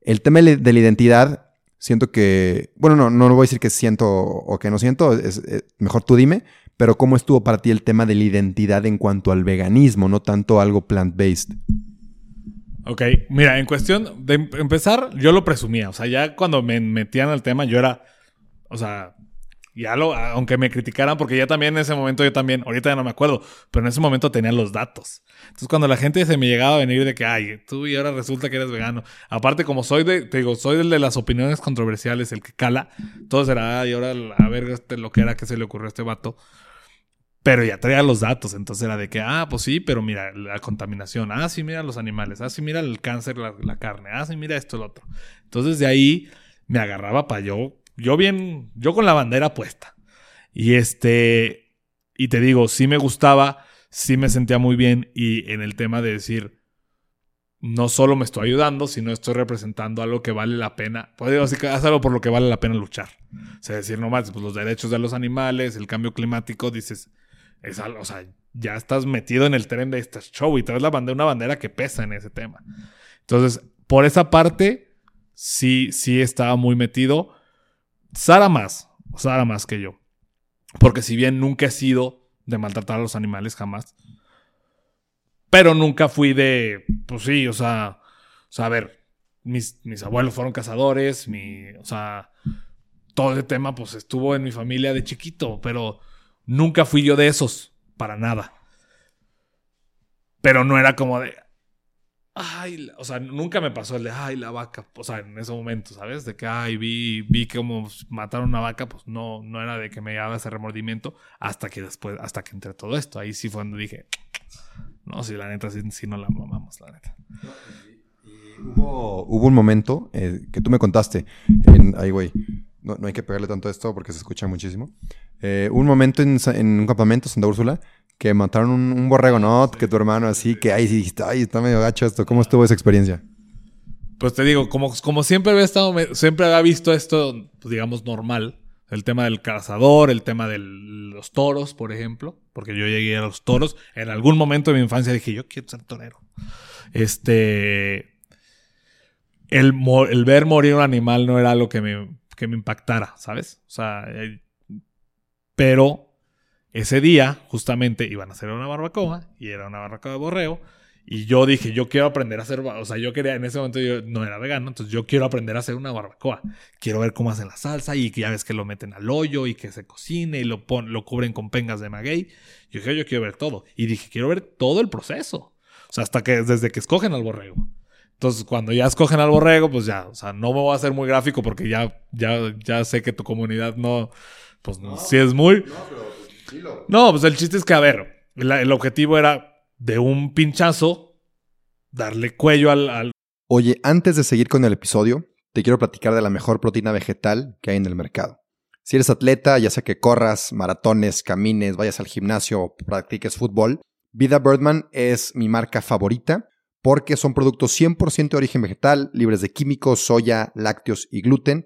A: el tema de la identidad, siento que, bueno, no, no voy a decir que siento o que no siento, es, eh, mejor tú dime, pero ¿cómo estuvo para ti el tema de la identidad en cuanto al veganismo, no tanto algo plant-based?
B: Ok, mira, en cuestión de em-, empezar, yo lo presumía. O sea, ya cuando me metían al tema, yo era. O sea, ya lo. Aunque me criticaran, porque ya también en ese momento, yo también, ahorita ya no me acuerdo, pero en ese momento tenía los datos. Entonces, cuando la gente se me llegaba a venir de que, ay, tú y ahora resulta que eres vegano. Aparte, como soy de, te digo, soy el de las opiniones controversiales, el que cala, todo será, ay, ahora a ver este, lo que era que se le ocurrió a este vato. Pero ya traía los datos, entonces era de que, ah, pues sí, pero mira, la contaminación, ah, sí, mira los animales, ah, sí, mira el cáncer, la, carne, ah, sí, mira esto, el otro. Entonces de ahí me agarraba para yo, yo bien, yo con la bandera puesta. Y este, y te digo, sí me gustaba, sí me sentía muy bien y en el tema de decir, no solo me estoy ayudando, sino estoy representando algo que vale la pena. Pues decir que algo por lo que vale la pena luchar. O sea, decir nomás, pues los derechos de los animales, el cambio climático, dices, es algo, o sea, ya estás metido en el tren de este show y traes la bandera, una bandera que pesa en ese tema. Entonces, por esa parte, sí, sí estaba muy metido. Sara más, Sara más que yo. Porque si bien nunca he sido de maltratar a los animales, jamás. Pero nunca fui de, pues sí, o sea, o sea a ver, mis, mis abuelos fueron cazadores, mi, o sea, todo ese tema pues estuvo en mi familia de chiquito, pero Nunca fui yo de esos, para nada. Pero no era como de. Ay, o sea, nunca me pasó el de, ay, la vaca. O sea, en ese momento, ¿sabes? De que, ay, vi, vi como mataron una vaca, pues no, no era de que me daba ese remordimiento hasta que después, hasta que entré todo esto. Ahí sí fue donde dije, no, si la neta, sí, no la mamamos, la neta.
A: hubo, hubo un momento eh, que tú me contaste, en, ay, güey, no, no, hay que pegarle tanto esto porque se escucha muchísimo. Eh, un momento en, un campamento, Santa Úrsula, que mataron un, borrego, ¿no? Que tu hermano así, que ahí sí dijiste, ay, está medio gacho esto. ¿Cómo estuvo esa experiencia?
B: Pues te digo, como, como siempre había estado, siempre había visto esto, pues digamos, normal. El tema del cazador, el tema de los toros, por ejemplo. Porque yo llegué a los toros. En algún momento de mi infancia dije, yo quiero ser torero. Este. El, el ver morir un animal no era algo que me que me impactara, ¿sabes? O sea, eh, pero ese día justamente iban a hacer una barbacoa y era una barbacoa de borreo. Y yo dije, yo quiero aprender a hacer, o sea, yo quería, en ese momento yo no era vegano, entonces yo quiero aprender a hacer una barbacoa. Quiero ver cómo hacen la salsa y que ya ves que lo meten al hoyo y que se cocine y lo, pon, lo cubren con pengas de maguey. Yo dije, yo quiero ver todo. Y dije, quiero ver todo el proceso. O sea, hasta que, desde que escogen al borrego. Entonces, cuando ya escogen al borrego, pues ya, o sea, no me voy a hacer muy gráfico porque ya, ya, ya sé que tu comunidad no, pues no, si es muy... No, pero No, pues el chiste es que, a ver, el, objetivo era de un pinchazo darle cuello al, al...
A: Oye, antes de seguir con el episodio, te quiero platicar de la mejor proteína vegetal que hay en el mercado. Si eres atleta, ya sea que corras, maratones, camines, vayas al gimnasio o practiques fútbol, Vida Birdman es mi marca favorita porque son productos 100% de origen vegetal, libres de químicos, soya, lácteos y gluten,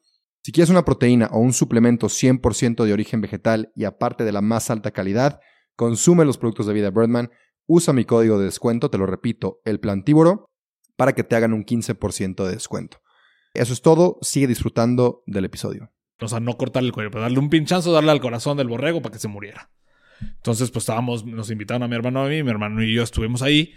A: Si quieres una proteína o un suplemento 100% de origen vegetal y aparte de la más alta calidad, consume los productos de Vida Birdman, usa mi código de descuento, te lo repito, el plantívoro, para que te hagan un 15% de descuento. Eso es todo, sigue disfrutando del episodio.
B: O sea, no cortarle el cuello, pero darle un pinchazo, darle al corazón del borrego para que se muriera. Entonces, pues estábamos, nos invitaron a mi hermano a mí, mi hermano y yo estuvimos ahí,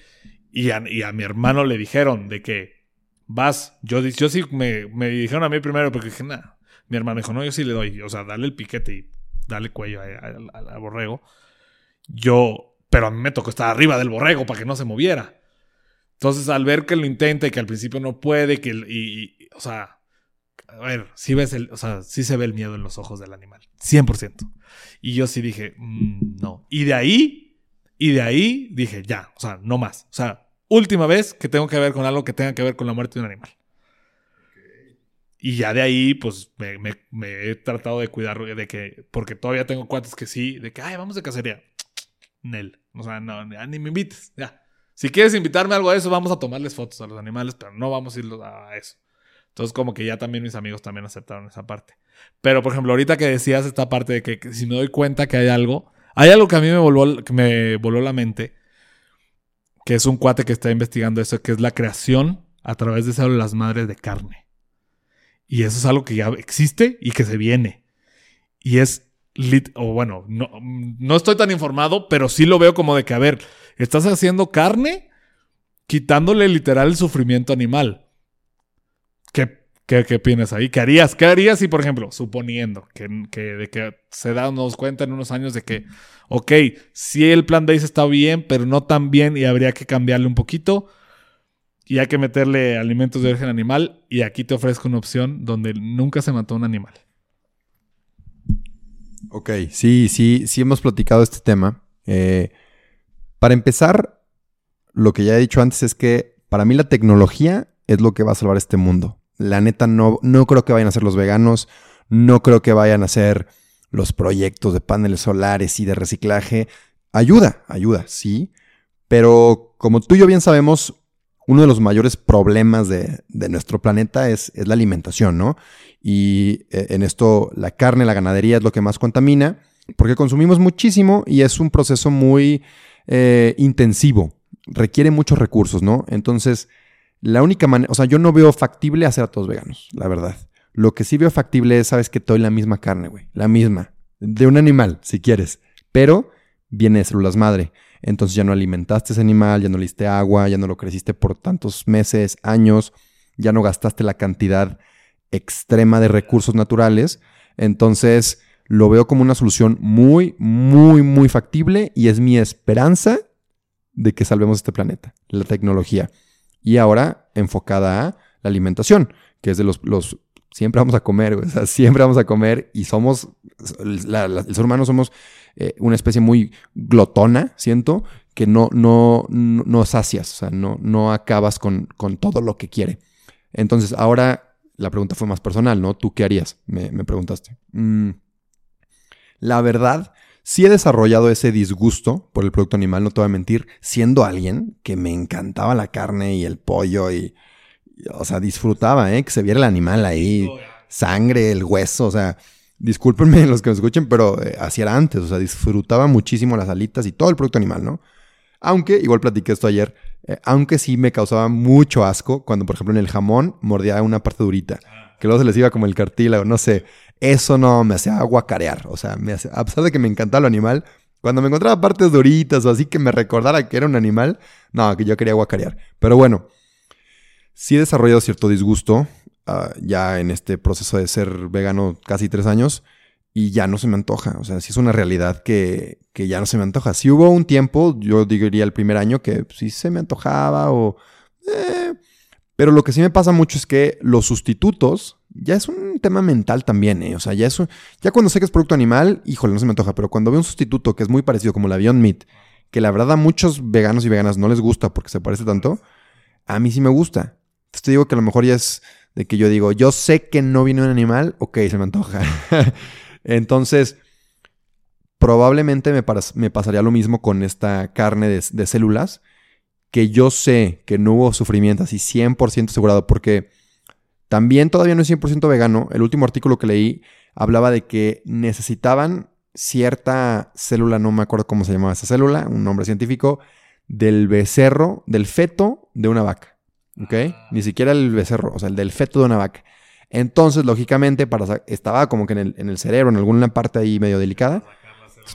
B: y a, mi hermano le dijeron de que vas, yo, yo sí me, me dijeron a mí primero porque dije, nada, mi hermano dijo, no, yo sí le doy. O sea, dale el piquete y dale cuello al borrego. Yo, pero a mí me tocó estar arriba del borrego para que no se moviera. Entonces, al ver que lo intenta y que al principio no puede, que, y, o sea, a ver, sí ves el, o sea, sí se ve el miedo en los ojos del animal. 100%. Y yo sí dije, mm, no. Y de ahí, y de ahí dije, ya, o sea, no más. O sea, última vez que tengo que ver con algo que tenga que ver con la muerte de un animal. Y ya de ahí, pues me, he tratado de cuidar de que, porque todavía tengo cuates que sí, de que, ay, vamos de cacería. Nel. O sea, no, ni me invites. Ya. Si quieres invitarme a algo de eso, vamos a tomarles fotos a los animales, pero no vamos a ir a eso. Entonces, como que ya también mis amigos también aceptaron esa parte. Pero, por ejemplo, ahorita que decías esta parte de que, si me doy cuenta que hay algo, hay algo que a mí me voló, que me voló la mente, que es un cuate que está investigando eso, que es la creación a través de células madres de carne. Y eso es algo que ya existe y que se viene. Y es, o bueno, no, no estoy tan informado, pero sí lo veo como de que, a ver, estás haciendo carne quitándole literal el sufrimiento animal. ¿Qué, qué, qué opinas ahí? ¿Qué harías? ¿Qué harías si, por ejemplo, suponiendo que, que, de que se nos cuenta en unos años de que, ok, si el plan de está bien, pero no tan bien y habría que cambiarle un poquito? Y hay que meterle alimentos de origen animal y aquí te ofrezco una opción donde nunca se mató un animal.
A: Ok, sí, sí, sí hemos platicado este tema. Eh, para empezar, lo que ya he dicho antes es que para mí la tecnología es lo que va a salvar este mundo. La neta no, no creo que vayan a ser los veganos, no creo que vayan a ser los proyectos de paneles solares y de reciclaje. Ayuda, ayuda, sí. Pero como tú y yo bien sabemos, uno de los mayores problemas de, nuestro planeta es, la alimentación, ¿no? Y eh, en esto la carne, la ganadería es lo que más contamina, porque consumimos muchísimo y es un proceso muy eh, intensivo, requiere muchos recursos, ¿no? Entonces, la única manera, o sea, yo no veo factible hacer a todos veganos, la verdad. Lo que sí veo factible es, sabes que doy la misma carne, güey, la misma, de un animal, si quieres, pero viene de células madre. Entonces ya no alimentaste ese animal, ya no le diste agua, ya no lo creciste por tantos meses, años, ya no gastaste la cantidad extrema de recursos naturales. Entonces lo veo como una solución muy, muy, muy factible y es mi esperanza de que salvemos este planeta, la tecnología. Y ahora enfocada a la alimentación, que es de los, los siempre vamos a comer, o siempre vamos a comer y somos, el ser humano somos eh, una especie muy glotona, siento, que no, no, no, sacias, o sea, no, no acabas con, con, todo lo que quiere. Entonces, ahora la pregunta fue más personal, ¿no? ¿Tú qué harías? Me, preguntaste. Mm, la verdad, sí he desarrollado ese disgusto por el producto animal, no te voy a mentir, siendo alguien que me encantaba la carne y el pollo y, o sea, disfrutaba, ¿eh? Que se viera el animal ahí, sangre, el hueso, o sea, discúlpenme *laughs* los que me escuchen, pero eh, así era antes, o sea, disfrutaba muchísimo las alitas y todo el producto animal, ¿no? Aunque, igual platiqué esto ayer, eh, aunque sí me causaba mucho asco cuando, por ejemplo, en el jamón mordía una parte durita, que luego se les iba como el cartílago, no sé, eso no me hacía aguacarear, o sea, me a pesar de que me encantaba el animal, cuando me encontraba partes duritas o así que me recordara que era un animal, no, que yo quería aguacarear. Pero bueno, sí he desarrollado cierto disgusto Ah, ya en este proceso de ser vegano casi tres años y ya no se me antoja. O sea, sí es una realidad que, ya no se me antoja. Si hubo un tiempo, yo diría el primer año, que sí se me antojaba o... Eh, pero lo que sí me pasa mucho es que los sustitutos ya es un tema mental también, ¿eh? O sea, ya, es ya cuando sé que es producto animal, híjole, no se me antoja, pero cuando veo un sustituto que es muy parecido como la Beyond Meat, que la verdad a muchos veganos y veganas no les gusta porque se parece tanto, a mí sí me gusta. Entonces te digo que a lo mejor ya es de que yo digo, yo sé que no viene un animal, ok, se me antoja. *laughs* Entonces, probablemente me, me, pasaría lo mismo con esta carne de, de células, que yo sé que no hubo sufrimiento así 100% asegurado, porque también todavía no es 100% vegano. El último artículo que leí hablaba de que necesitaban cierta célula, no me acuerdo cómo se llamaba esa célula, un nombre científico, del becerro, del feto de una vaca. ¿Ok? Ni siquiera el becerro, o sea, el del feto de una vaca. Entonces, lógicamente, para estaba como que en el, en el, cerebro, en alguna parte ahí medio delicada.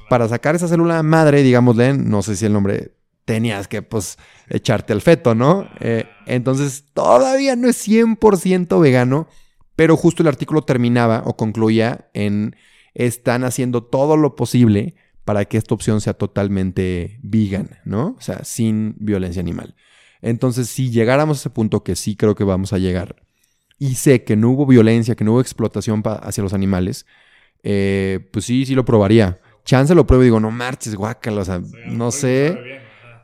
A: Para sacar esa célula madre, digámosle, no sé si el nombre tenías que pues echarte al feto, ¿no? Eh, entonces todavía no es 100% vegano, pero justo el artículo terminaba o concluía en están haciendo todo lo posible para que esta opción sea totalmente vegan, ¿no? O sea, sin violencia animal. Entonces, si llegáramos a ese punto que sí creo que vamos a llegar, y sé que no hubo violencia, que no hubo explotación hacia los animales, eh, pues sí, sí lo probaría. Chance lo pruebo y digo, no marches, guácala, o sea, no sé.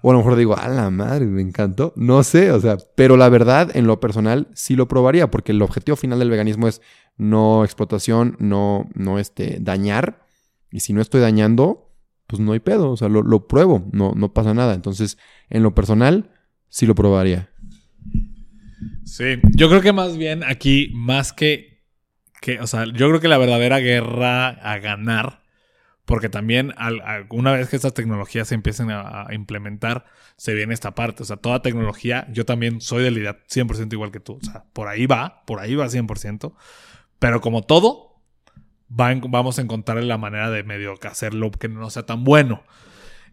A: O a lo mejor digo, a la madre, me encantó. No sé, o sea, pero la verdad, en lo personal, sí lo probaría, porque el objetivo final del veganismo es no explotación, no, no este, dañar. Y si no estoy dañando, pues no hay pedo, o sea, lo, pruebo, no, no pasa nada. Entonces, en lo personal, sí lo probaría.
B: Sí, yo creo que más bien aquí, más que, que, o sea, yo creo que la verdadera guerra a ganar porque también una vez que estas tecnologías se empiecen a, implementar, se viene esta parte. O sea, toda tecnología, yo también soy de la idea 100% igual que tú. O sea, por ahí va, por ahí va 100%. Pero como todo, vamos a encontrar la manera de medio hacerlo que no sea tan bueno.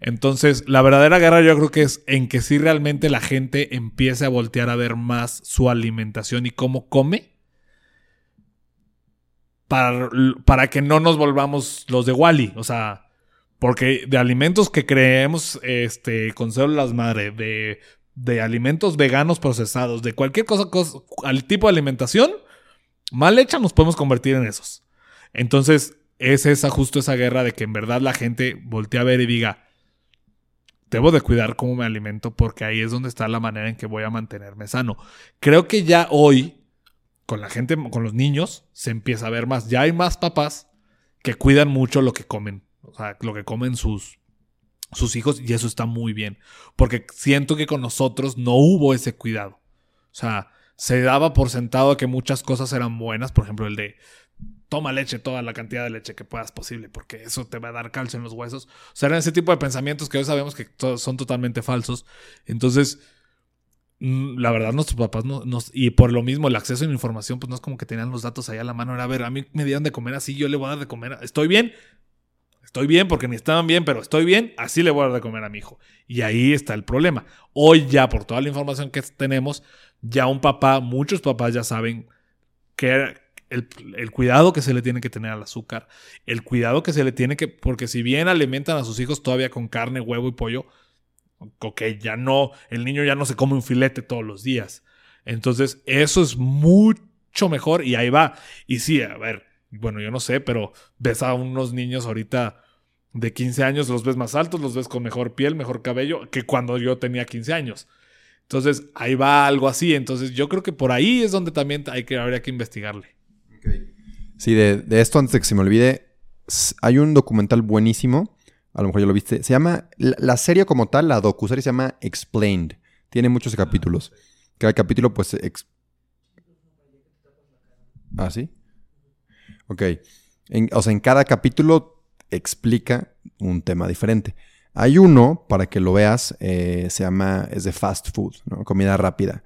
B: Entonces, la verdadera guerra yo creo que es en que si realmente la gente empiece a voltear a ver más su alimentación y cómo come para, que no nos volvamos los de Wally. O sea, porque de alimentos que creemos este, con células madre, de, de alimentos veganos procesados, de cualquier cosa, al tipo de alimentación, mal hecha nos podemos convertir en esos. Entonces, es esa justo esa guerra de que en verdad la gente voltea a ver y diga, debo de cuidar cómo me alimento porque ahí es donde está la manera en que voy a mantenerme sano. Creo que ya hoy con la gente, con los niños, se empieza a ver más. Ya hay más papás que cuidan mucho lo que comen. O sea, lo que comen sus, sus hijos y eso está muy bien. Porque siento que con nosotros no hubo ese cuidado. O sea, se daba por sentado que muchas cosas eran buenas. Por ejemplo, el de toma leche, toda la cantidad de leche que puedas posible, porque eso te va a dar calcio en los huesos. O sea, eran ese tipo de pensamientos que hoy sabemos que son totalmente falsos. Entonces, Mm, la verdad, nuestros papás no, nos, y por lo mismo el acceso a la información, pues no es como que tenían los datos ahí a la mano. Era, a ver, a mí me dieron de comer así, yo le voy a dar de comer. ¿Estoy bien? Estoy bien porque ni estaban bien, pero estoy bien, así le voy a dar de comer a mi hijo. Y ahí está el problema. Hoy ya, por toda la información que tenemos, ya un papá, muchos papás ya saben que el, cuidado que se le tiene que tener al azúcar, el cuidado que se le tiene que, porque si bien alimentan a sus hijos todavía con carne, huevo y pollo, ok, ya no, el niño ya no se come un filete todos los días. Entonces, eso es mucho mejor y ahí va. Y sí, a ver, bueno, yo no sé, pero ves a unos niños ahorita de 15 años, los ves más altos, los ves con mejor piel, mejor cabello que cuando yo tenía 15 años. Entonces, ahí va algo así. Entonces, yo creo que por ahí es donde también hay que, habría que investigarle.
A: Sí, de, de esto, antes de que se me olvide, hay un documental buenísimo a lo mejor ya lo viste. Se llama, la, serie como tal, la docu-serie se llama Explained. Tiene muchos capítulos. Cada capítulo, pues... ¿Ah, sí? Ok. o sea, en cada capítulo explica un tema diferente. Hay uno, para que lo veas, eh, se llama, es de fast food, ¿no? comida rápida.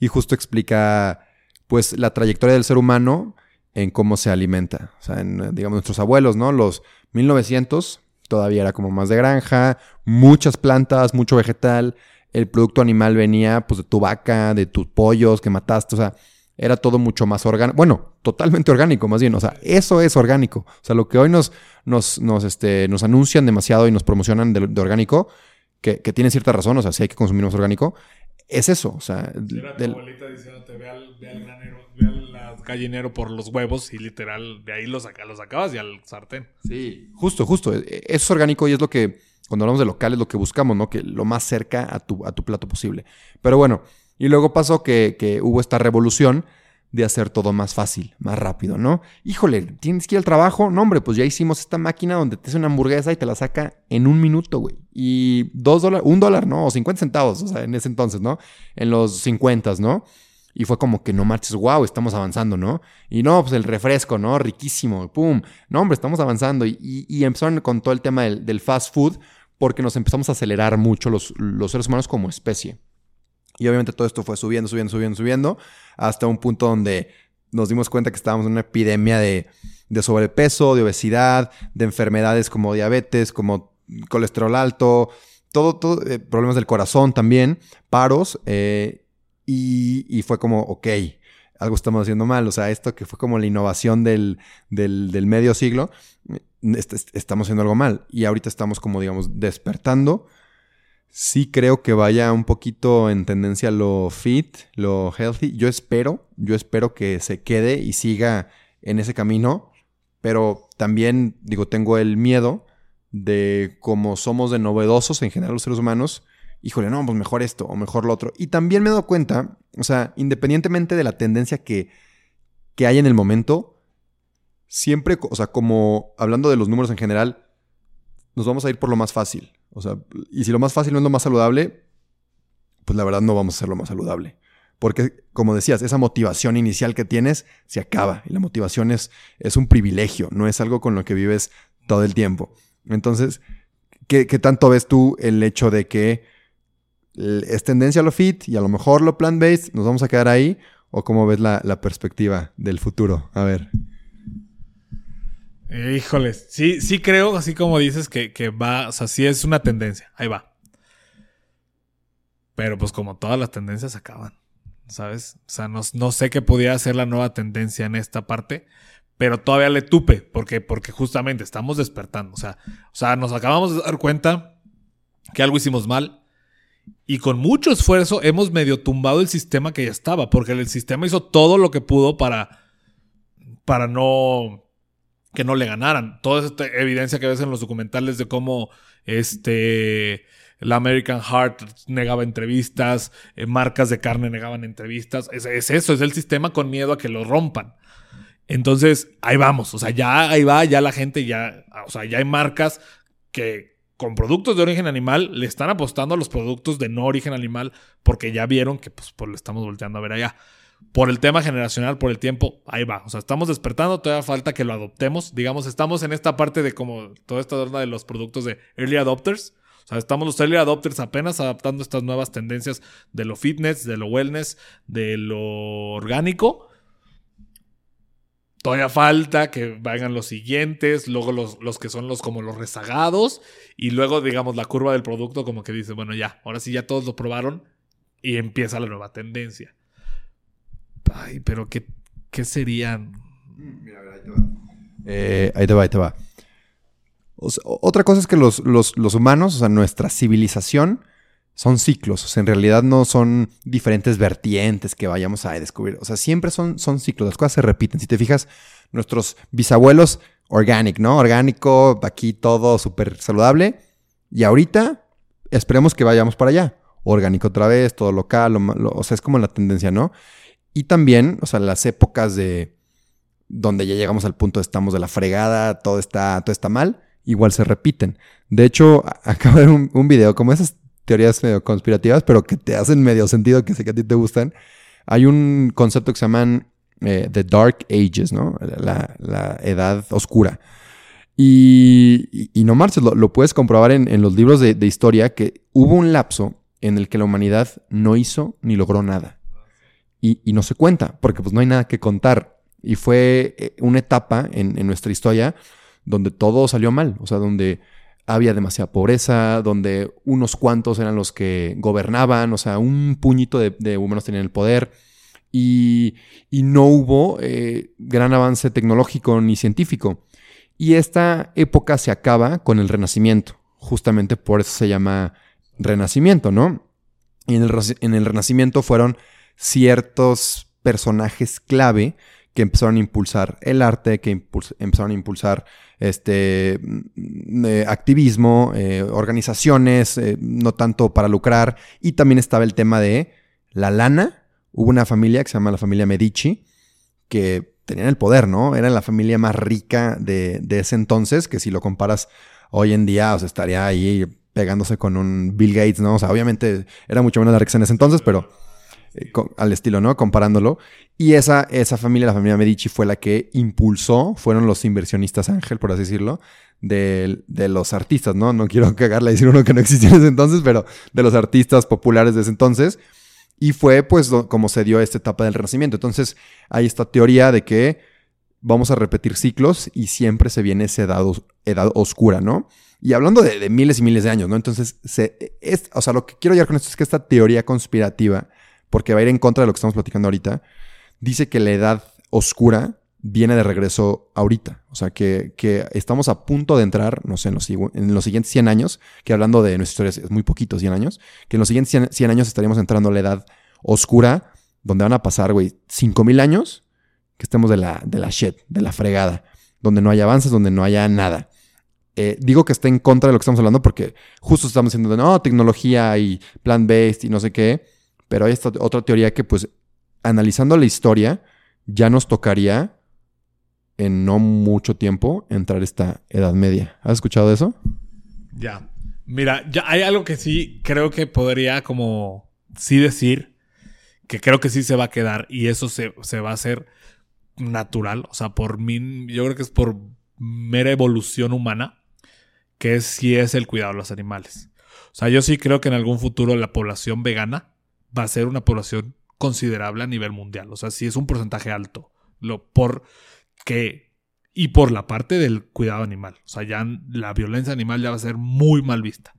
A: Y justo explica, pues, la trayectoria del ser humano en cómo se alimenta. O sea, en, digamos, nuestros abuelos, ¿no? Los 1900 todavía era como más de granja, muchas plantas, mucho vegetal. El producto animal venía pues de tu vaca, de tus pollos que mataste, o sea, era todo mucho más orgánico. Bueno, totalmente orgánico, más bien. O sea, eso es orgánico. O sea, lo que hoy nos, nos, nos, este, nos anuncian demasiado y nos promocionan de, orgánico, que, que, tiene cierta razón, o sea, sí hay que consumir más orgánico. es eso, o sea...
B: Era tu abuelita diciéndote, ve al, ve al granero, gallinero por los huevos y literal de ahí los, los sacabas y al sartén.
A: Sí, justo, justo. E, e, eso es orgánico y es lo que, cuando hablamos de local, es lo que buscamos, ¿no? Que lo más cerca a tu, a tu plato posible. Pero bueno, y luego pasó que, que hubo esta revolución de hacer todo más fácil, más rápido, ¿no? Híjole, ¿tienes que ir al trabajo? No, hombre, pues ya hicimos esta máquina donde te hace una hamburguesa y te la saca en un minuto, güey. Y dos dólares, un dólar, ¿no? O 50 centavos, o sea, en ese entonces, ¿no? En los 50, ¿no? Y fue como que no marches, wow, estamos avanzando, ¿no? Y no, pues el refresco, ¿no? Riquísimo, pum. No, hombre, estamos avanzando. Y, empezaron con todo el tema del, fast food porque nos empezamos a acelerar mucho los, los seres humanos como especie. Y obviamente todo esto fue subiendo, subiendo, subiendo, subiendo, hasta un punto donde nos dimos cuenta que estábamos en una epidemia de, sobrepeso, de obesidad, de enfermedades como diabetes, como colesterol alto, todo, todo eh, problemas del corazón también, paros, eh, y, fue como, ok, algo estamos haciendo mal, o sea, esto que fue como la innovación del, del medio siglo, eh, estamos haciendo algo mal, y ahorita estamos como, digamos, despertando. Sí creo que vaya un poquito en tendencia lo fit, lo healthy. Yo espero, yo espero que se quede y siga en ese camino, pero también, digo, tengo el miedo de cómo somos de novedosos en general los seres humanos, híjole, no, pues mejor esto o mejor lo otro. Y también me he dado cuenta, o sea, independientemente de la tendencia que, que hay en el momento, siempre, o sea, como hablando de los números en general, nos vamos a ir por lo más fácil. O sea, y si lo más fácil no es lo más saludable, pues la verdad no vamos a ser lo más saludable. Porque, como decías, esa motivación inicial que tienes se acaba. Y la motivación es, es un privilegio, no es algo con lo que vives todo el tiempo. Entonces, ¿qué, tanto ves tú el hecho de que es tendencia lo fit y a lo mejor lo plant-based, nos vamos a quedar ahí? ¿O cómo ves la, perspectiva del futuro? A ver.
B: Híjoles, sí, sí creo, así como dices, que, va, o sea, sí es una tendencia, ahí va. Pero pues como todas las tendencias acaban, ¿sabes? O sea, no, no sé qué pudiera ser la nueva tendencia en esta parte, pero todavía le tupe, porque, porque justamente estamos despertando, o sea, o sea, nos acabamos de dar cuenta que algo hicimos mal, y con mucho esfuerzo hemos medio tumbado el sistema que ya estaba, porque el sistema hizo todo lo que pudo para, para no que no le ganaran. Toda esta evidencia que ves en los documentales de cómo este la American Heart negaba entrevistas, eh, marcas de carne negaban entrevistas. Es, eso, es el sistema con miedo a que lo rompan. Entonces, ahí vamos. O sea, ya ahí va, ya la gente ya. O sea, ya hay marcas que con productos de origen animal le están apostando a los productos de no origen animal porque ya vieron que pues, pues le estamos volteando a ver allá por el tema generacional, por el tiempo, ahí va. O sea, estamos despertando, todavía falta que lo adoptemos. Digamos, estamos en esta parte de como toda esta onda de los productos de early adopters. O sea, estamos los early adopters apenas adaptando estas nuevas tendencias de lo fitness, de lo wellness, de lo orgánico. Todavía falta que vayan los siguientes, luego los, los que son los como los rezagados, y luego, digamos, la curva del producto como que dice, bueno, ya, ahora sí ya todos lo probaron y empieza la nueva tendencia. Ay, pero ¿qué, qué serían? Mira,
A: ahí te va. Eh, ahí te va, ahí te va. otra cosa es que los, humanos, o sea, nuestra civilización, son ciclos. O sea, en realidad no son diferentes vertientes que vayamos a descubrir. O sea, siempre son, son ciclos. Las cosas se repiten. Si te fijas, nuestros bisabuelos, organic, ¿no? Orgánico, aquí todo súper saludable. Y ahorita, esperemos que vayamos para allá. Orgánico otra vez, todo local. o sea, es como la tendencia, ¿no? Y también, o sea, las épocas de donde ya llegamos al punto de estamos de la fregada, todo está, todo está mal, igual se repiten. De hecho, *laughs* acabo de ver un, video como esas teorías conspirativas, pero que te hacen medio sentido, que sé que a ti te gustan. Hay un concepto que se llaman eh, The Dark Ages, ¿no? La, edad oscura. Y, no marches, lo, puedes comprobar en, los libros de, de, historia que hubo un lapso en el que la humanidad no hizo ni logró nada y, no se cuenta, porque pues no hay nada que contar. Y fue eh, una etapa en, nuestra historia donde todo salió mal, o sea, donde había demasiada pobreza, donde unos cuantos eran los que gobernaban, o sea, un puñito de, humanos tenían el poder y, no hubo eh, gran avance tecnológico ni científico. Y esta época se acaba con el Renacimiento, justamente por eso se llama Renacimiento, ¿no? Y en el, en el Renacimiento fueron ciertos personajes clave que empezaron a impulsar el arte, que empezaron a impulsar este mm, eh, activismo, eh, organizaciones, eh, no tanto para lucrar. Y también estaba el tema de la lana. Hubo una familia que se llama la familia Medici, que tenían el poder, ¿no? Era la familia más rica de, de ese entonces, que si lo comparas hoy en día, o estaría ahí pegándose con un Bill Gates, ¿no? O sea, obviamente era mucho menos la riqueza en ese entonces, pero eh, al estilo, ¿no? Comparándolo. Y esa, esa familia, la familia Medici, fue la que impulsó, fueron los inversionistas ángel, por así decirlo, de, de los artistas, ¿no? No quiero cagarle a decir uno que no existía en ese entonces, pero de los artistas populares de ese entonces. Y fue pues como se dio esta etapa del Renacimiento. Entonces hay esta teoría de que vamos a repetir ciclos y siempre se viene esa edad, edad oscura, ¿no? Y hablando de, miles y miles de años, ¿no? Entonces, se, es, o sea, lo que quiero llegar con esto es que esta teoría conspirativa porque va a ir en contra de lo que estamos platicando ahorita, dice que la edad oscura viene de regreso ahorita. O sea, que, estamos a punto de entrar, no sé, en los, en los, siguientes 100 años, que hablando de nuestra historia es muy poquito, 100 años, que en los siguientes 100, años estaríamos entrando a la edad oscura, donde van a pasar, güey, 5000 años, que estemos de la, de la shit, de la fregada, donde no haya avances, donde no haya nada. Eh, digo que está en contra de lo que estamos hablando porque justo estamos diciendo de no, tecnología y plant-based y no sé qué. Pero hay esta otra teoría que, pues, analizando la historia, ya nos tocaría en no mucho tiempo entrar esta Edad Media. ¿Has escuchado eso?
B: Ya. Mira, ya hay algo que sí creo que podría como sí decir, que creo que sí se va a quedar y eso se, se va a hacer natural, o sea, por mí, yo creo que es por mera evolución humana, que es, sí es el cuidado de los animales. O sea, yo sí creo que en algún futuro la población vegana va a ser una población considerable a nivel mundial. O sea, sí es un porcentaje alto. Lo por que. Y por la parte del cuidado animal. O sea, ya la violencia animal ya va a ser muy mal vista.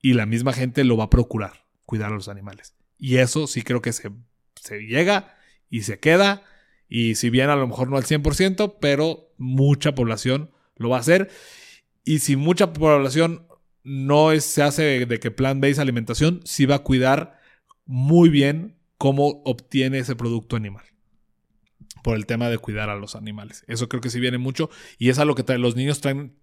B: Y la misma gente lo va a procurar, cuidar a los animales. Y eso sí creo que se, se llega y se queda. Y si bien a lo mejor no al 100%, pero mucha población lo va a hacer. Y si mucha población no se hace de que plan-based alimentación, sí va a cuidar muy bien cómo obtiene ese producto animal. Por el tema de cuidar a los animales. Eso creo que sí viene mucho. Y es algo que los niños traen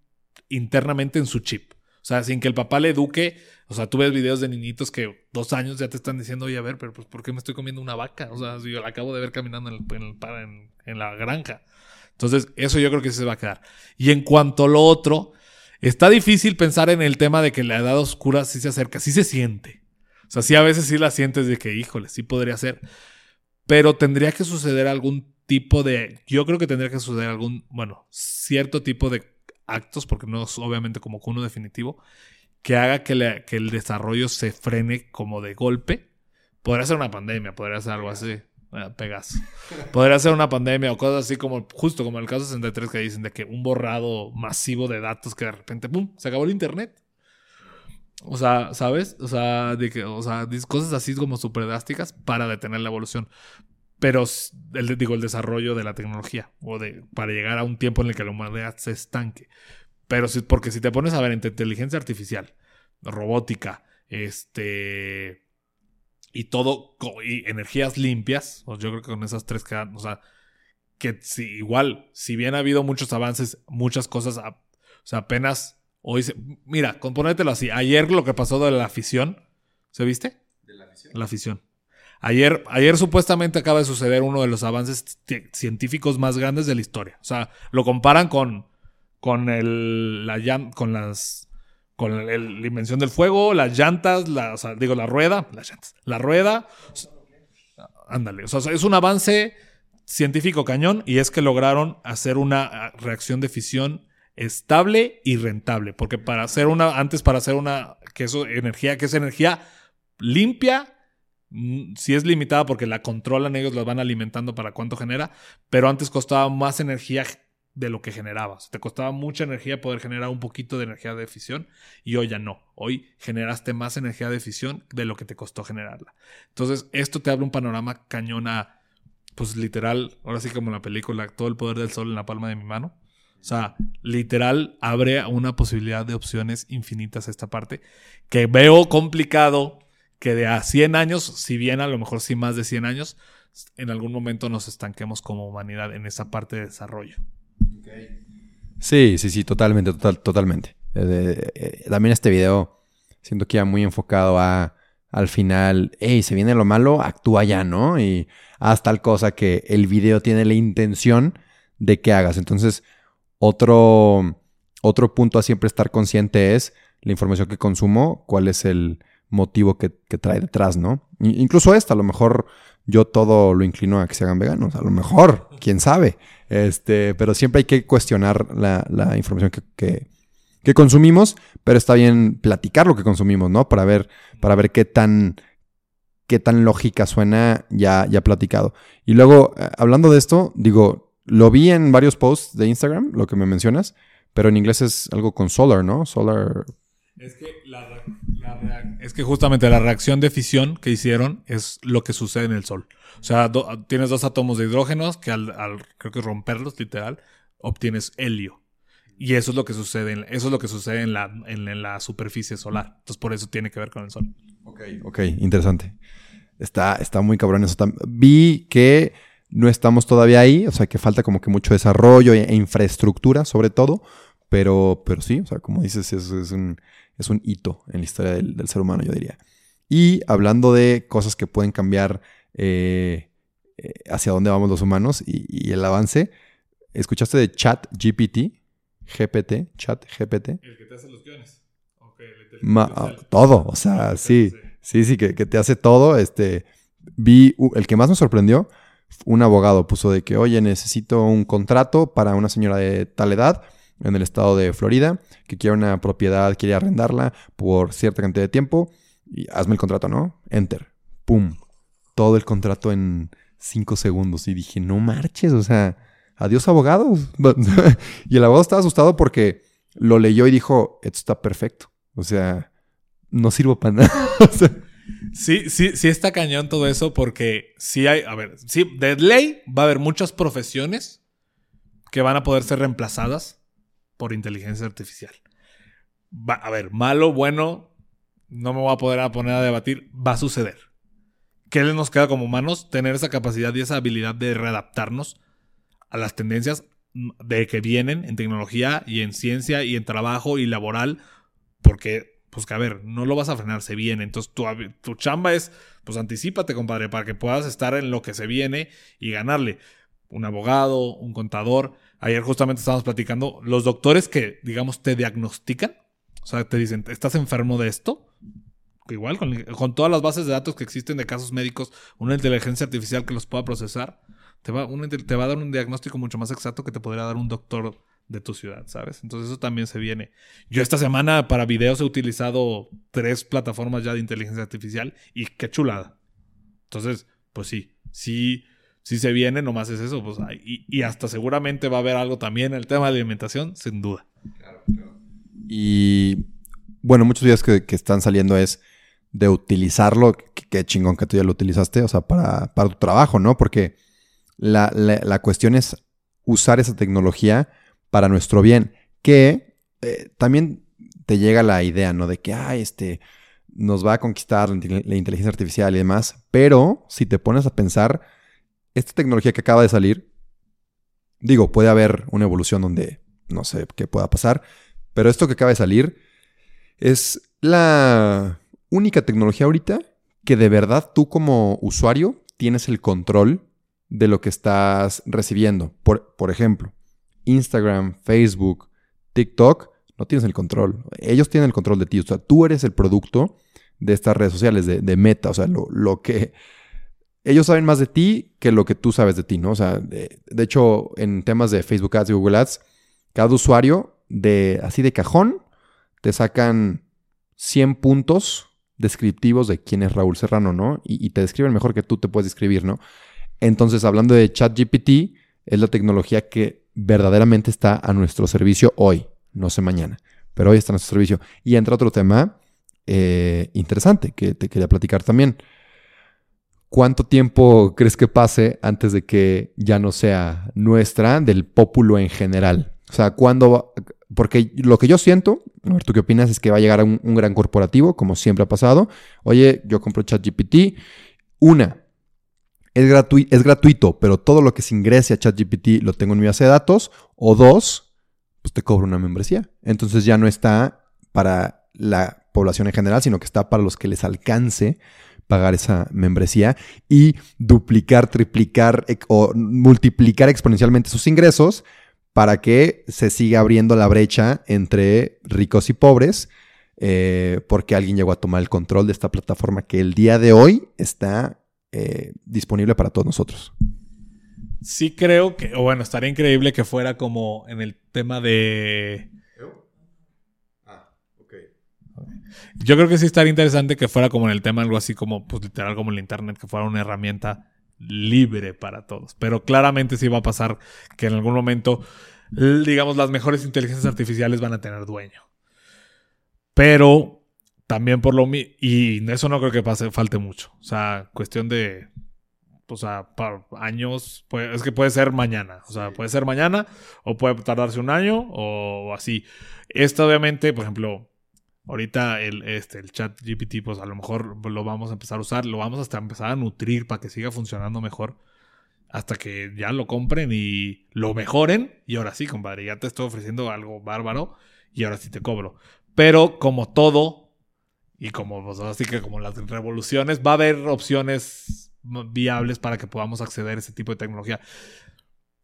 B: internamente en su chip. O sea, sin que el papá le eduque. O sea, tú ves videos de niñitos que dos años ya te están diciendo, oye, a ver, pero pues, ¿por qué me estoy comiendo una vaca? O sea, yo la acabo de ver caminando en, en, en la granja. Entonces, eso yo creo que sí se va a quedar. Y en cuanto a lo otro, está difícil pensar en el tema de que la edad oscura sí se acerca, sí se siente. O sea, sí a veces sí la sientes de que, híjole, sí podría ser. Pero tendría que suceder algún tipo de. Yo creo que tendría que suceder algún, bueno, cierto tipo de actos, porque no es obviamente como uno definitivo, que haga que, que el desarrollo se frene como de golpe. Podría ser una pandemia, podría ser algo así. Pegas. Podría ser una pandemia o cosas así como, justo como el caso 63 que dicen de que un borrado masivo de datos que de repente, ¡pum!, se acabó el Internet. O sea, ¿sabes? O sea, de que, o sea, cosas así como súper drásticas para detener la evolución. Pero, el, digo, el desarrollo de la tecnología. O de, para llegar a un tiempo en el que la humanidad se estanque. Pero si, porque si te pones a ver entre inteligencia artificial, robótica, este. Y todo, y energías limpias, pues yo creo que con esas tres quedan, o sea, que si, igual, si bien ha habido muchos avances, muchas cosas, o sea, apenas Hoy mira, componételo así. Ayer lo que pasó de la afición, ¿se viste? De la afición. La afición. Ayer, ayer supuestamente acaba de suceder uno de los avances científicos más grandes de la historia. O sea, lo comparan con, con el, la, con las, con la invención del fuego, las llantas, la, o sea, digo, la rueda, las llantas, la rueda. Ándale, o sea, es un avance científico cañón y es que lograron hacer una reacción de fisión estable y rentable. Porque para hacer una, antes para hacer una, que eso, energía, que es energía limpia, mm, si es limitada porque la controlan ellos, la van alimentando para cuánto genera, pero antes costaba más energía de lo que generabas. Te costaba mucha energía poder generar un poquito de energía de fisión y hoy ya no. Hoy generaste más energía de fisión de lo que te costó generarla. Entonces, esto te abre un panorama cañón a, pues literal, ahora sí como la película, todo el poder del sol en la palma de mi mano. O sea, literal abre una posibilidad de opciones infinitas esta parte que veo complicado que de a 100 años, si bien a lo mejor sí más de 100 años, en algún momento nos estanquemos como humanidad en esa parte de desarrollo.
A: Sí, sí, sí, totalmente, total, totalmente. Eh, eh, también este video siento que iba muy enfocado a al final, hey, se viene lo malo, actúa ya, ¿no? Y haz tal cosa que el video tiene la intención de que hagas. Entonces, otro, otro punto a siempre estar consciente es la información que consumo, cuál es el motivo que, trae detrás, ¿no? incluso esta, a lo mejor yo todo lo inclino a que se hagan veganos, a lo mejor, quién sabe. Este, pero siempre hay que cuestionar la, la información que, que, consumimos, pero está bien platicar lo que consumimos, ¿no? Para ver, para ver qué tan, qué tan lógica suena ya, ya platicado. Y luego, eh, hablando de esto, digo, lo vi en varios posts de Instagram, lo que me mencionas, pero en inglés es algo con solar, ¿no? Solar.
B: Es que, es que justamente la reacción de fisión que hicieron es lo que sucede en el Sol. O sea, tienes dos átomos de hidrógenos que al, creo que romperlos, literal, obtienes helio. Y eso es lo que sucede, en, eso es lo que sucede en la, en, la superficie solar. Entonces, por eso tiene que ver con el Sol.
A: Ok, ok, interesante. Está, está muy cabrón eso. Vi que no estamos todavía ahí, o sea, que falta como que mucho desarrollo e, infraestructura, sobre todo. Pero, pero sí, o sea, como dices, es un, es un hito en la historia del, ser humano, yo diría. Y hablando de cosas que pueden cambiar eh, eh, hacia dónde vamos los humanos y, el avance, ¿escuchaste de Chat GPT? GPT, Chat GPT.
B: El que te hace los guiones.
A: Ah, todo, o sea, sí, sí, sí, que, que, te hace todo. Este, vi, el que más me sorprendió, un abogado puso de que, oye, necesito un contrato para una señora de tal edad en el estado de Florida, que quiere una propiedad, quiere arrendarla por cierta cantidad de tiempo, y hazme el contrato, ¿no? Enter. ¡Pum! Todo el contrato en cinco segundos. Y dije, no marches, o sea, adiós abogados. *laughs* y el abogado estaba asustado porque lo leyó y dijo, esto está perfecto. O sea, no sirvo para nada. *laughs*
B: Sí, sí, sí está cañón todo eso porque sí hay, a ver, sí, de va a haber muchas profesiones que van a poder ser reemplazadas por inteligencia artificial. a ver, malo, bueno, no me voy a poder poner a debatir, va a suceder. ¿Qué nos queda como humanos? Tener esa capacidad y esa habilidad de readaptarnos a las tendencias de que vienen en tecnología y en ciencia y en trabajo y laboral, porque, pues que a ver, no lo vas a frenar, se viene. Entonces tu, tu chamba es, pues anticipate, compadre, para que puedas estar en lo que se viene y ganarle. Un abogado, un contador, Ayer justamente estábamos platicando, los doctores que, digamos, te diagnostican, o sea, te dicen, ¿estás enfermo de esto? Igual, con, todas las bases de datos que existen de casos médicos, una inteligencia artificial que los pueda procesar, te va, te va a dar un diagnóstico mucho más exacto que te podría dar un doctor de tu ciudad, ¿sabes? Entonces eso también se viene. Yo esta semana para videos he utilizado tres plataformas ya de inteligencia artificial y qué chulada. Entonces, pues sí, sí si se viene, nomás es eso. Pues, y, hasta seguramente va a haber algo también en el tema de alimentación, sin duda. Claro,
A: Y bueno, muchos días que, están saliendo es de utilizarlo. Qué chingón que tú ya lo utilizaste, o sea, para, tu trabajo, ¿no? Porque la, cuestión es usar esa tecnología para nuestro bien. Que eh, también te llega la idea, ¿no? De que, ay, este, nos va a conquistar la inteligencia artificial y demás. Pero si te pones a pensar esta tecnología que acaba de salir, digo, puede haber una evolución donde no sé qué pueda pasar, pero esto que acaba de salir es la única tecnología ahorita que de verdad tú como usuario tienes el control de lo que estás recibiendo. Por, por ejemplo, Instagram, Facebook, TikTok, no tienes el control. Ellos tienen el control de ti. O sea, tú eres el producto de estas redes sociales, de, Meta. O sea, lo, lo que *laughs* ellos saben más de ti que lo que tú sabes de ti, ¿no? O sea, de, hecho, en temas de Facebook Ads y Google Ads, cada usuario de así de cajón te sacan 100 puntos descriptivos de quién es Raúl Serrano, ¿no? Y, te describen mejor que tú te puedes describir, ¿no? Entonces, hablando de ChatGPT, es la tecnología que verdaderamente está a nuestro servicio hoy, no sé mañana, pero hoy está a nuestro servicio. Y entra otro tema eh, interesante que te quería platicar también. ¿Cuánto tiempo crees que pase antes de que ya no sea nuestra, del pópulo en general? O sea, ¿cuándo porque lo que yo siento, a ver, ¿tú qué opinas? Es que va a llegar a un, un gran corporativo, como siempre ha pasado. Oye, yo compro ChatGPT. Una, es, gratuito, es gratuito, pero todo lo que se ingrese a ChatGPT lo tengo en mi base de datos. O dos, pues te cobro una membresía. Entonces ya no está para la población en general, sino que está para los que les alcance pagar esa membresía y duplicar, triplicar o multiplicar exponencialmente sus ingresos para que se siga abriendo la brecha entre ricos y pobres, eh, porque alguien llegó a tomar el control de esta plataforma que el día de hoy está eh, disponible para todos nosotros.
B: Sí creo que, o bueno, estaría increíble que fuera como en el tema de...
A: Ah,
B: Yo creo que sí estaría interesante que fuera como en el tema algo así como, pues literal como el Internet, que fuera una herramienta libre para todos. Pero claramente sí va a pasar que en algún momento, digamos, las mejores inteligencias artificiales van a tener dueño. Pero también por lo mismo, y eso no creo que pase, falte mucho. O sea, cuestión de, o sea, años, pues, es que puede ser mañana. O sea, puede ser mañana o puede tardarse un año o, así. Esto obviamente, por ejemplo, ahorita el, este, el chat GPT, pues a lo mejor lo vamos a empezar a usar, lo vamos hasta empezar a nutrir para que siga funcionando mejor. Hasta que ya lo compren y lo mejoren. Y ahora sí, compadre, ya te estoy ofreciendo algo bárbaro y ahora sí te cobro. Pero como todo, y como, pues, así que como las revoluciones, va a haber opciones viables para que podamos acceder a ese tipo de tecnología.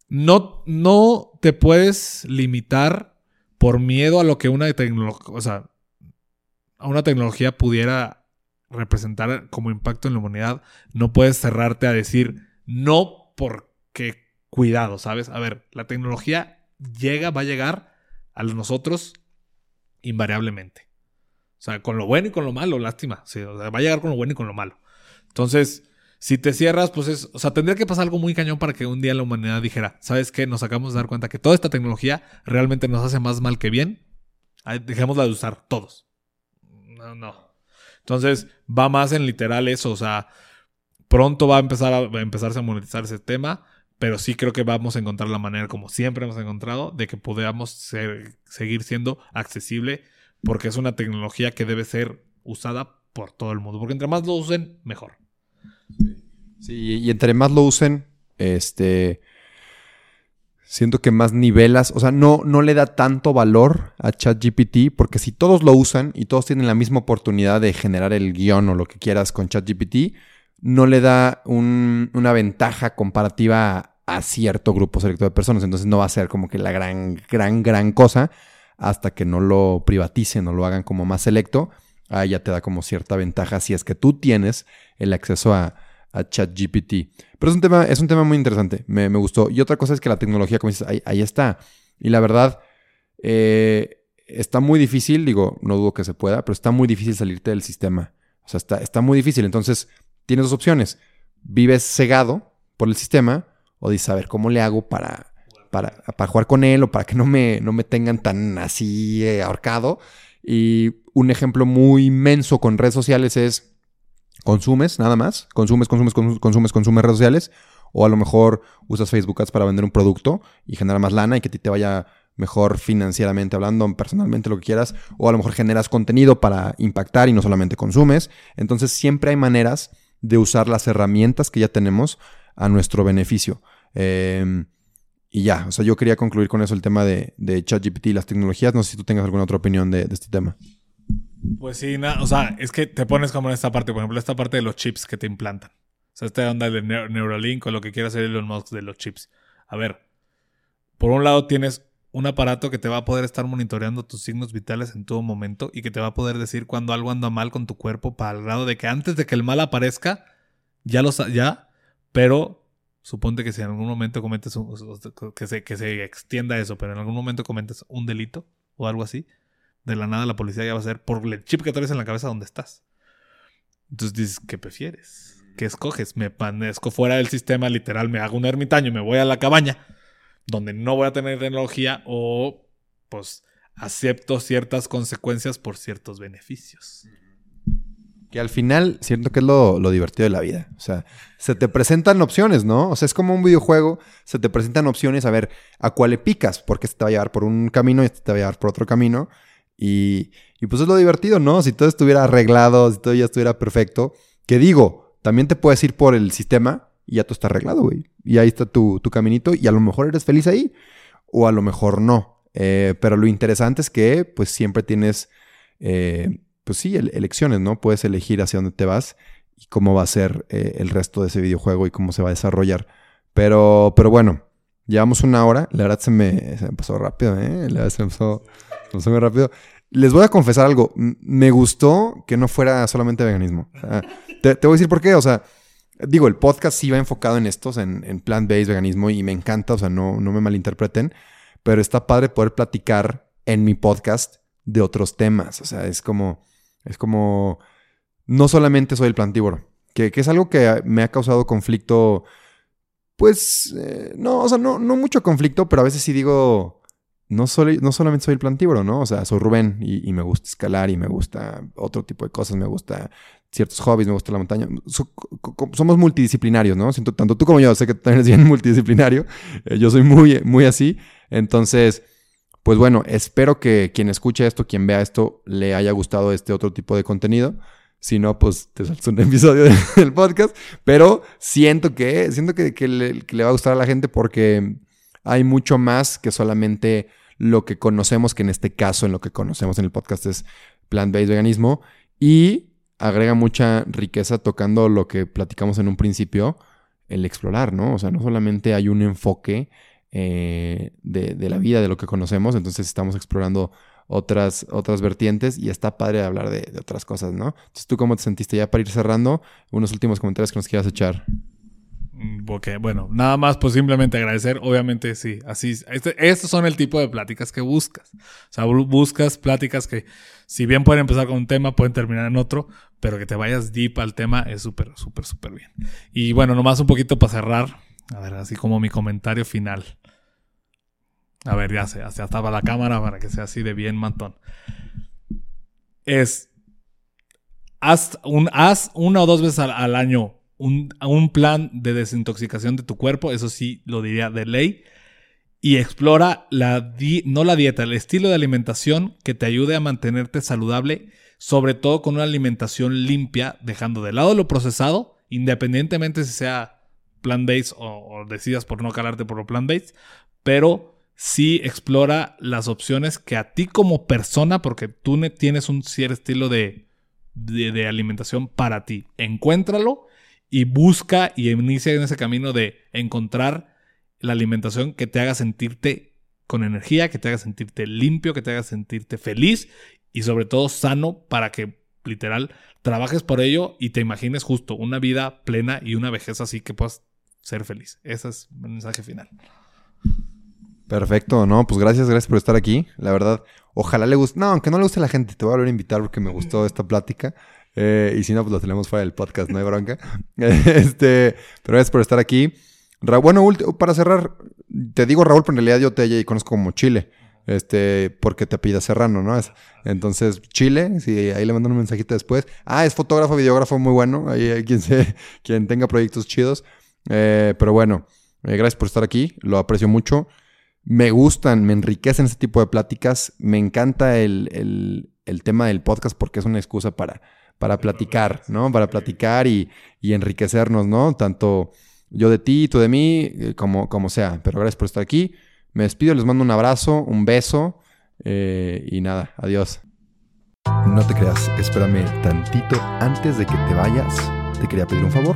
B: No, no te puedes limitar por miedo a lo que una tecnología, o sea, a una tecnología pudiera representar como impacto en la humanidad. No puedes cerrarte a decir no porque cuidado, ¿sabes? A ver, la tecnología llega, va a llegar a nosotros invariablemente. O sea, con lo bueno y con lo malo, lástima. va a llegar con lo bueno y con lo malo. Entonces, si te cierras, pues es. O sea, tendría que pasar algo muy cañón para que un día la humanidad dijera, ¿sabes qué? Nos acabamos de dar cuenta que toda esta tecnología realmente nos hace más mal que bien. Dejémosla de usar todos. No, no. Entonces, va más en literal eso. O sea, pronto va a empezar a, a empezarse a monetizar ese tema. Pero sí creo que vamos a encontrar la manera, como siempre hemos encontrado, de que podamos seguir siendo accesible porque es una tecnología que debe ser usada por todo el mundo. Porque entre más lo usen, mejor.
A: Sí, y entre más lo usen, este. Siento que más nivelas, o sea, no, no le da tanto valor a ChatGPT, porque si todos lo usan y todos tienen la misma oportunidad de generar el guion o lo que quieras con ChatGPT, no le da una ventaja comparativa a, a cierto grupo selecto de personas. Entonces no va a ser como que la gran, gran, gran cosa hasta que no lo privaticen o lo hagan como más selecto, ahí ya te da como cierta ventaja si es que tú tienes el acceso a, ChatGPT. Pero es un tema, es un tema muy interesante, me, gustó. Y otra cosa es que la tecnología, como dices, ahí, está. Y la verdad, eh, está muy difícil, digo, no dudo que se pueda, pero está muy difícil salirte del sistema. O sea, está, está muy difícil. Entonces, tienes dos opciones. Vives cegado por el sistema o dices, a ver, ¿cómo le hago para para, jugar con él o para que no me, no me tengan tan así eh, ahorcado. Y un ejemplo muy inmenso con redes sociales es consumes nada más, consumes, consumes, consumes, consumes redes sociales o a lo mejor usas Facebook Ads para vender un producto y generar más lana y que a ti te vaya mejor financieramente hablando, personalmente lo que quieras, o a lo mejor generas contenido para impactar y no solamente consumes. Entonces siempre hay maneras de usar las herramientas que ya tenemos a nuestro beneficio. Eh, y ya, o sea, yo quería concluir con eso el tema de, de ChatGPT y las tecnologías. No sé si tú tengas alguna otra opinión de, este tema.
B: Pues sí, o sea, es que te pones como en esta parte, por ejemplo, esta parte de los chips que te implantan. O sea, esta onda de Neuralink o lo que quiera hacer Elon Musk de los chips. A ver, por un lado tienes un aparato que te va a poder estar monitoreando tus signos vitales en todo momento y que te va a poder decir cuando algo anda mal con tu cuerpo para el grado de que antes de que el mal aparezca, ya lo ya, pero Suponte que si en algún momento cometes un, que se, que se extienda eso, pero en algún momento cometes un delito o algo así, de la nada la policía ya va a ser por el chip que traes en la cabeza donde estás. Entonces dices, ¿qué prefieres? ¿Qué escoges? Me panezco fuera del sistema, literal, me hago un ermitaño, me voy a la cabaña, donde no voy a tener tecnología, o pues acepto ciertas consecuencias por ciertos beneficios.
A: Que al final siento que es lo, lo, divertido de la vida. O sea, se te presentan opciones, ¿no? O sea, es como un videojuego, se te presentan opciones a ver a cuál le picas, porque este te va a llevar por un camino y este te va a llevar por otro camino. Y, y pues es lo divertido, ¿no? Si todo estuviera arreglado, si todo ya estuviera perfecto. Que digo, también te puedes ir por el sistema y ya todo está arreglado, güey. Y ahí está tu, tu caminito y a lo mejor eres feliz ahí o a lo mejor no. Eh, pero lo interesante es que pues siempre tienes... Eh, pues sí, elecciones, ¿no? Puedes elegir hacia dónde te vas y cómo va a ser eh, el resto de ese videojuego y cómo se va a desarrollar. Pero, pero bueno, llevamos una hora. La verdad se me, pasó rápido, ¿eh? La verdad se me pasó, muy rápido. Les voy a confesar algo. Me gustó que no fuera solamente veganismo. te, voy a decir por qué. O sea, digo, el podcast sí va enfocado en estos, en, en plant-based veganismo y me encanta. O sea, no, no me malinterpreten. Pero está padre poder platicar en mi podcast de otros temas. O sea, es como es como, no solamente soy el plantívoro, que, que es algo que me ha causado conflicto, pues, eh, no, o sea, no, no mucho conflicto, pero a veces sí digo, no, no solamente soy el plantívoro, ¿no? O sea, soy Rubén y, me gusta escalar y me gusta otro tipo de cosas, me gusta ciertos hobbies, me gusta la montaña. somos multidisciplinarios, ¿no? Siento, tanto tú como yo, sé que tú eres bien *laughs* multidisciplinario, eh, yo soy muy, muy así, entonces pues bueno, espero que quien escuche esto, quien vea esto, le haya gustado este otro tipo de contenido. Si no, pues te un *laughs* episodio del podcast. Pero siento que, siento que, le, va a gustar a la gente porque hay mucho más que solamente lo que conocemos, que en este caso, en lo que conocemos en el podcast es plant-based veganismo. Y agrega mucha riqueza tocando lo que platicamos en un principio, el explorar, ¿no? O sea, no solamente hay un enfoque eh, de, la vida, de lo que conocemos. Entonces estamos explorando otras, otras vertientes y está padre hablar de, otras cosas, ¿no? Entonces, ¿tú cómo te sentiste ya para ir cerrando? Unos últimos comentarios que nos quieras echar.
B: Mm, ok, bueno, nada más pues simplemente agradecer, obviamente sí, así, este, estos son el tipo de pláticas que buscas, o sea, buscas pláticas que si bien pueden empezar con un tema, pueden terminar en otro, pero que te vayas deep al tema es súper, súper, súper bien. Y bueno, nomás un poquito para cerrar, a ver, así como mi comentario final. A ver, ya sé, hasta estaba la cámara para que sea así de bien mantón. Es, haz, un, haz una o dos veces al, año un, un, plan de desintoxicación de tu cuerpo, eso sí lo diría de ley, y explora la no la dieta, el estilo de alimentación que te ayude a mantenerte saludable, sobre todo con una alimentación limpia, dejando de lado lo procesado, independientemente si sea plant-based o, o, decidas por no calarte por lo plant-based, pero sí explora las opciones que a ti como persona, porque tú tienes un cierto estilo de, de, alimentación para ti, encuéntralo y busca y inicia en ese camino de encontrar la alimentación que te haga sentirte con energía, que te haga sentirte limpio, que te haga sentirte feliz y sobre todo sano para que literal trabajes por ello y te imagines justo una vida plena y una vejez así que puedas ser feliz. Ese es el mensaje final.
A: Perfecto, no, pues gracias, gracias por estar aquí. La verdad, ojalá le guste. No, aunque no le guste a la gente, te voy a volver a invitar porque me gustó esta plática. Eh, y si no, pues lo tenemos fuera del podcast, no hay bronca. *laughs* este, pero gracias por estar aquí. bueno, para cerrar, te digo Raúl, pero en realidad yo te conozco como Chile. Este, porque te pida Serrano, ¿no? entonces, Chile, sí, ahí le mando un mensajito después. Ah, es fotógrafo, videógrafo muy bueno. Ahí hay quien, se, quien tenga proyectos chidos. Eh, pero bueno, eh, gracias por estar aquí. Lo aprecio mucho me gustan, me enriquecen este tipo de pláticas. Me encanta el, tema del podcast porque es una excusa para, para platicar, ¿no? Para platicar y, enriquecernos, ¿no? Tanto yo de ti, tú de mí, eh, como, como sea. Pero gracias por estar aquí. Me despido, les mando un abrazo, un beso eh, y nada, adiós. No te creas, espérame tantito antes de que te vayas. Te quería pedir un favor.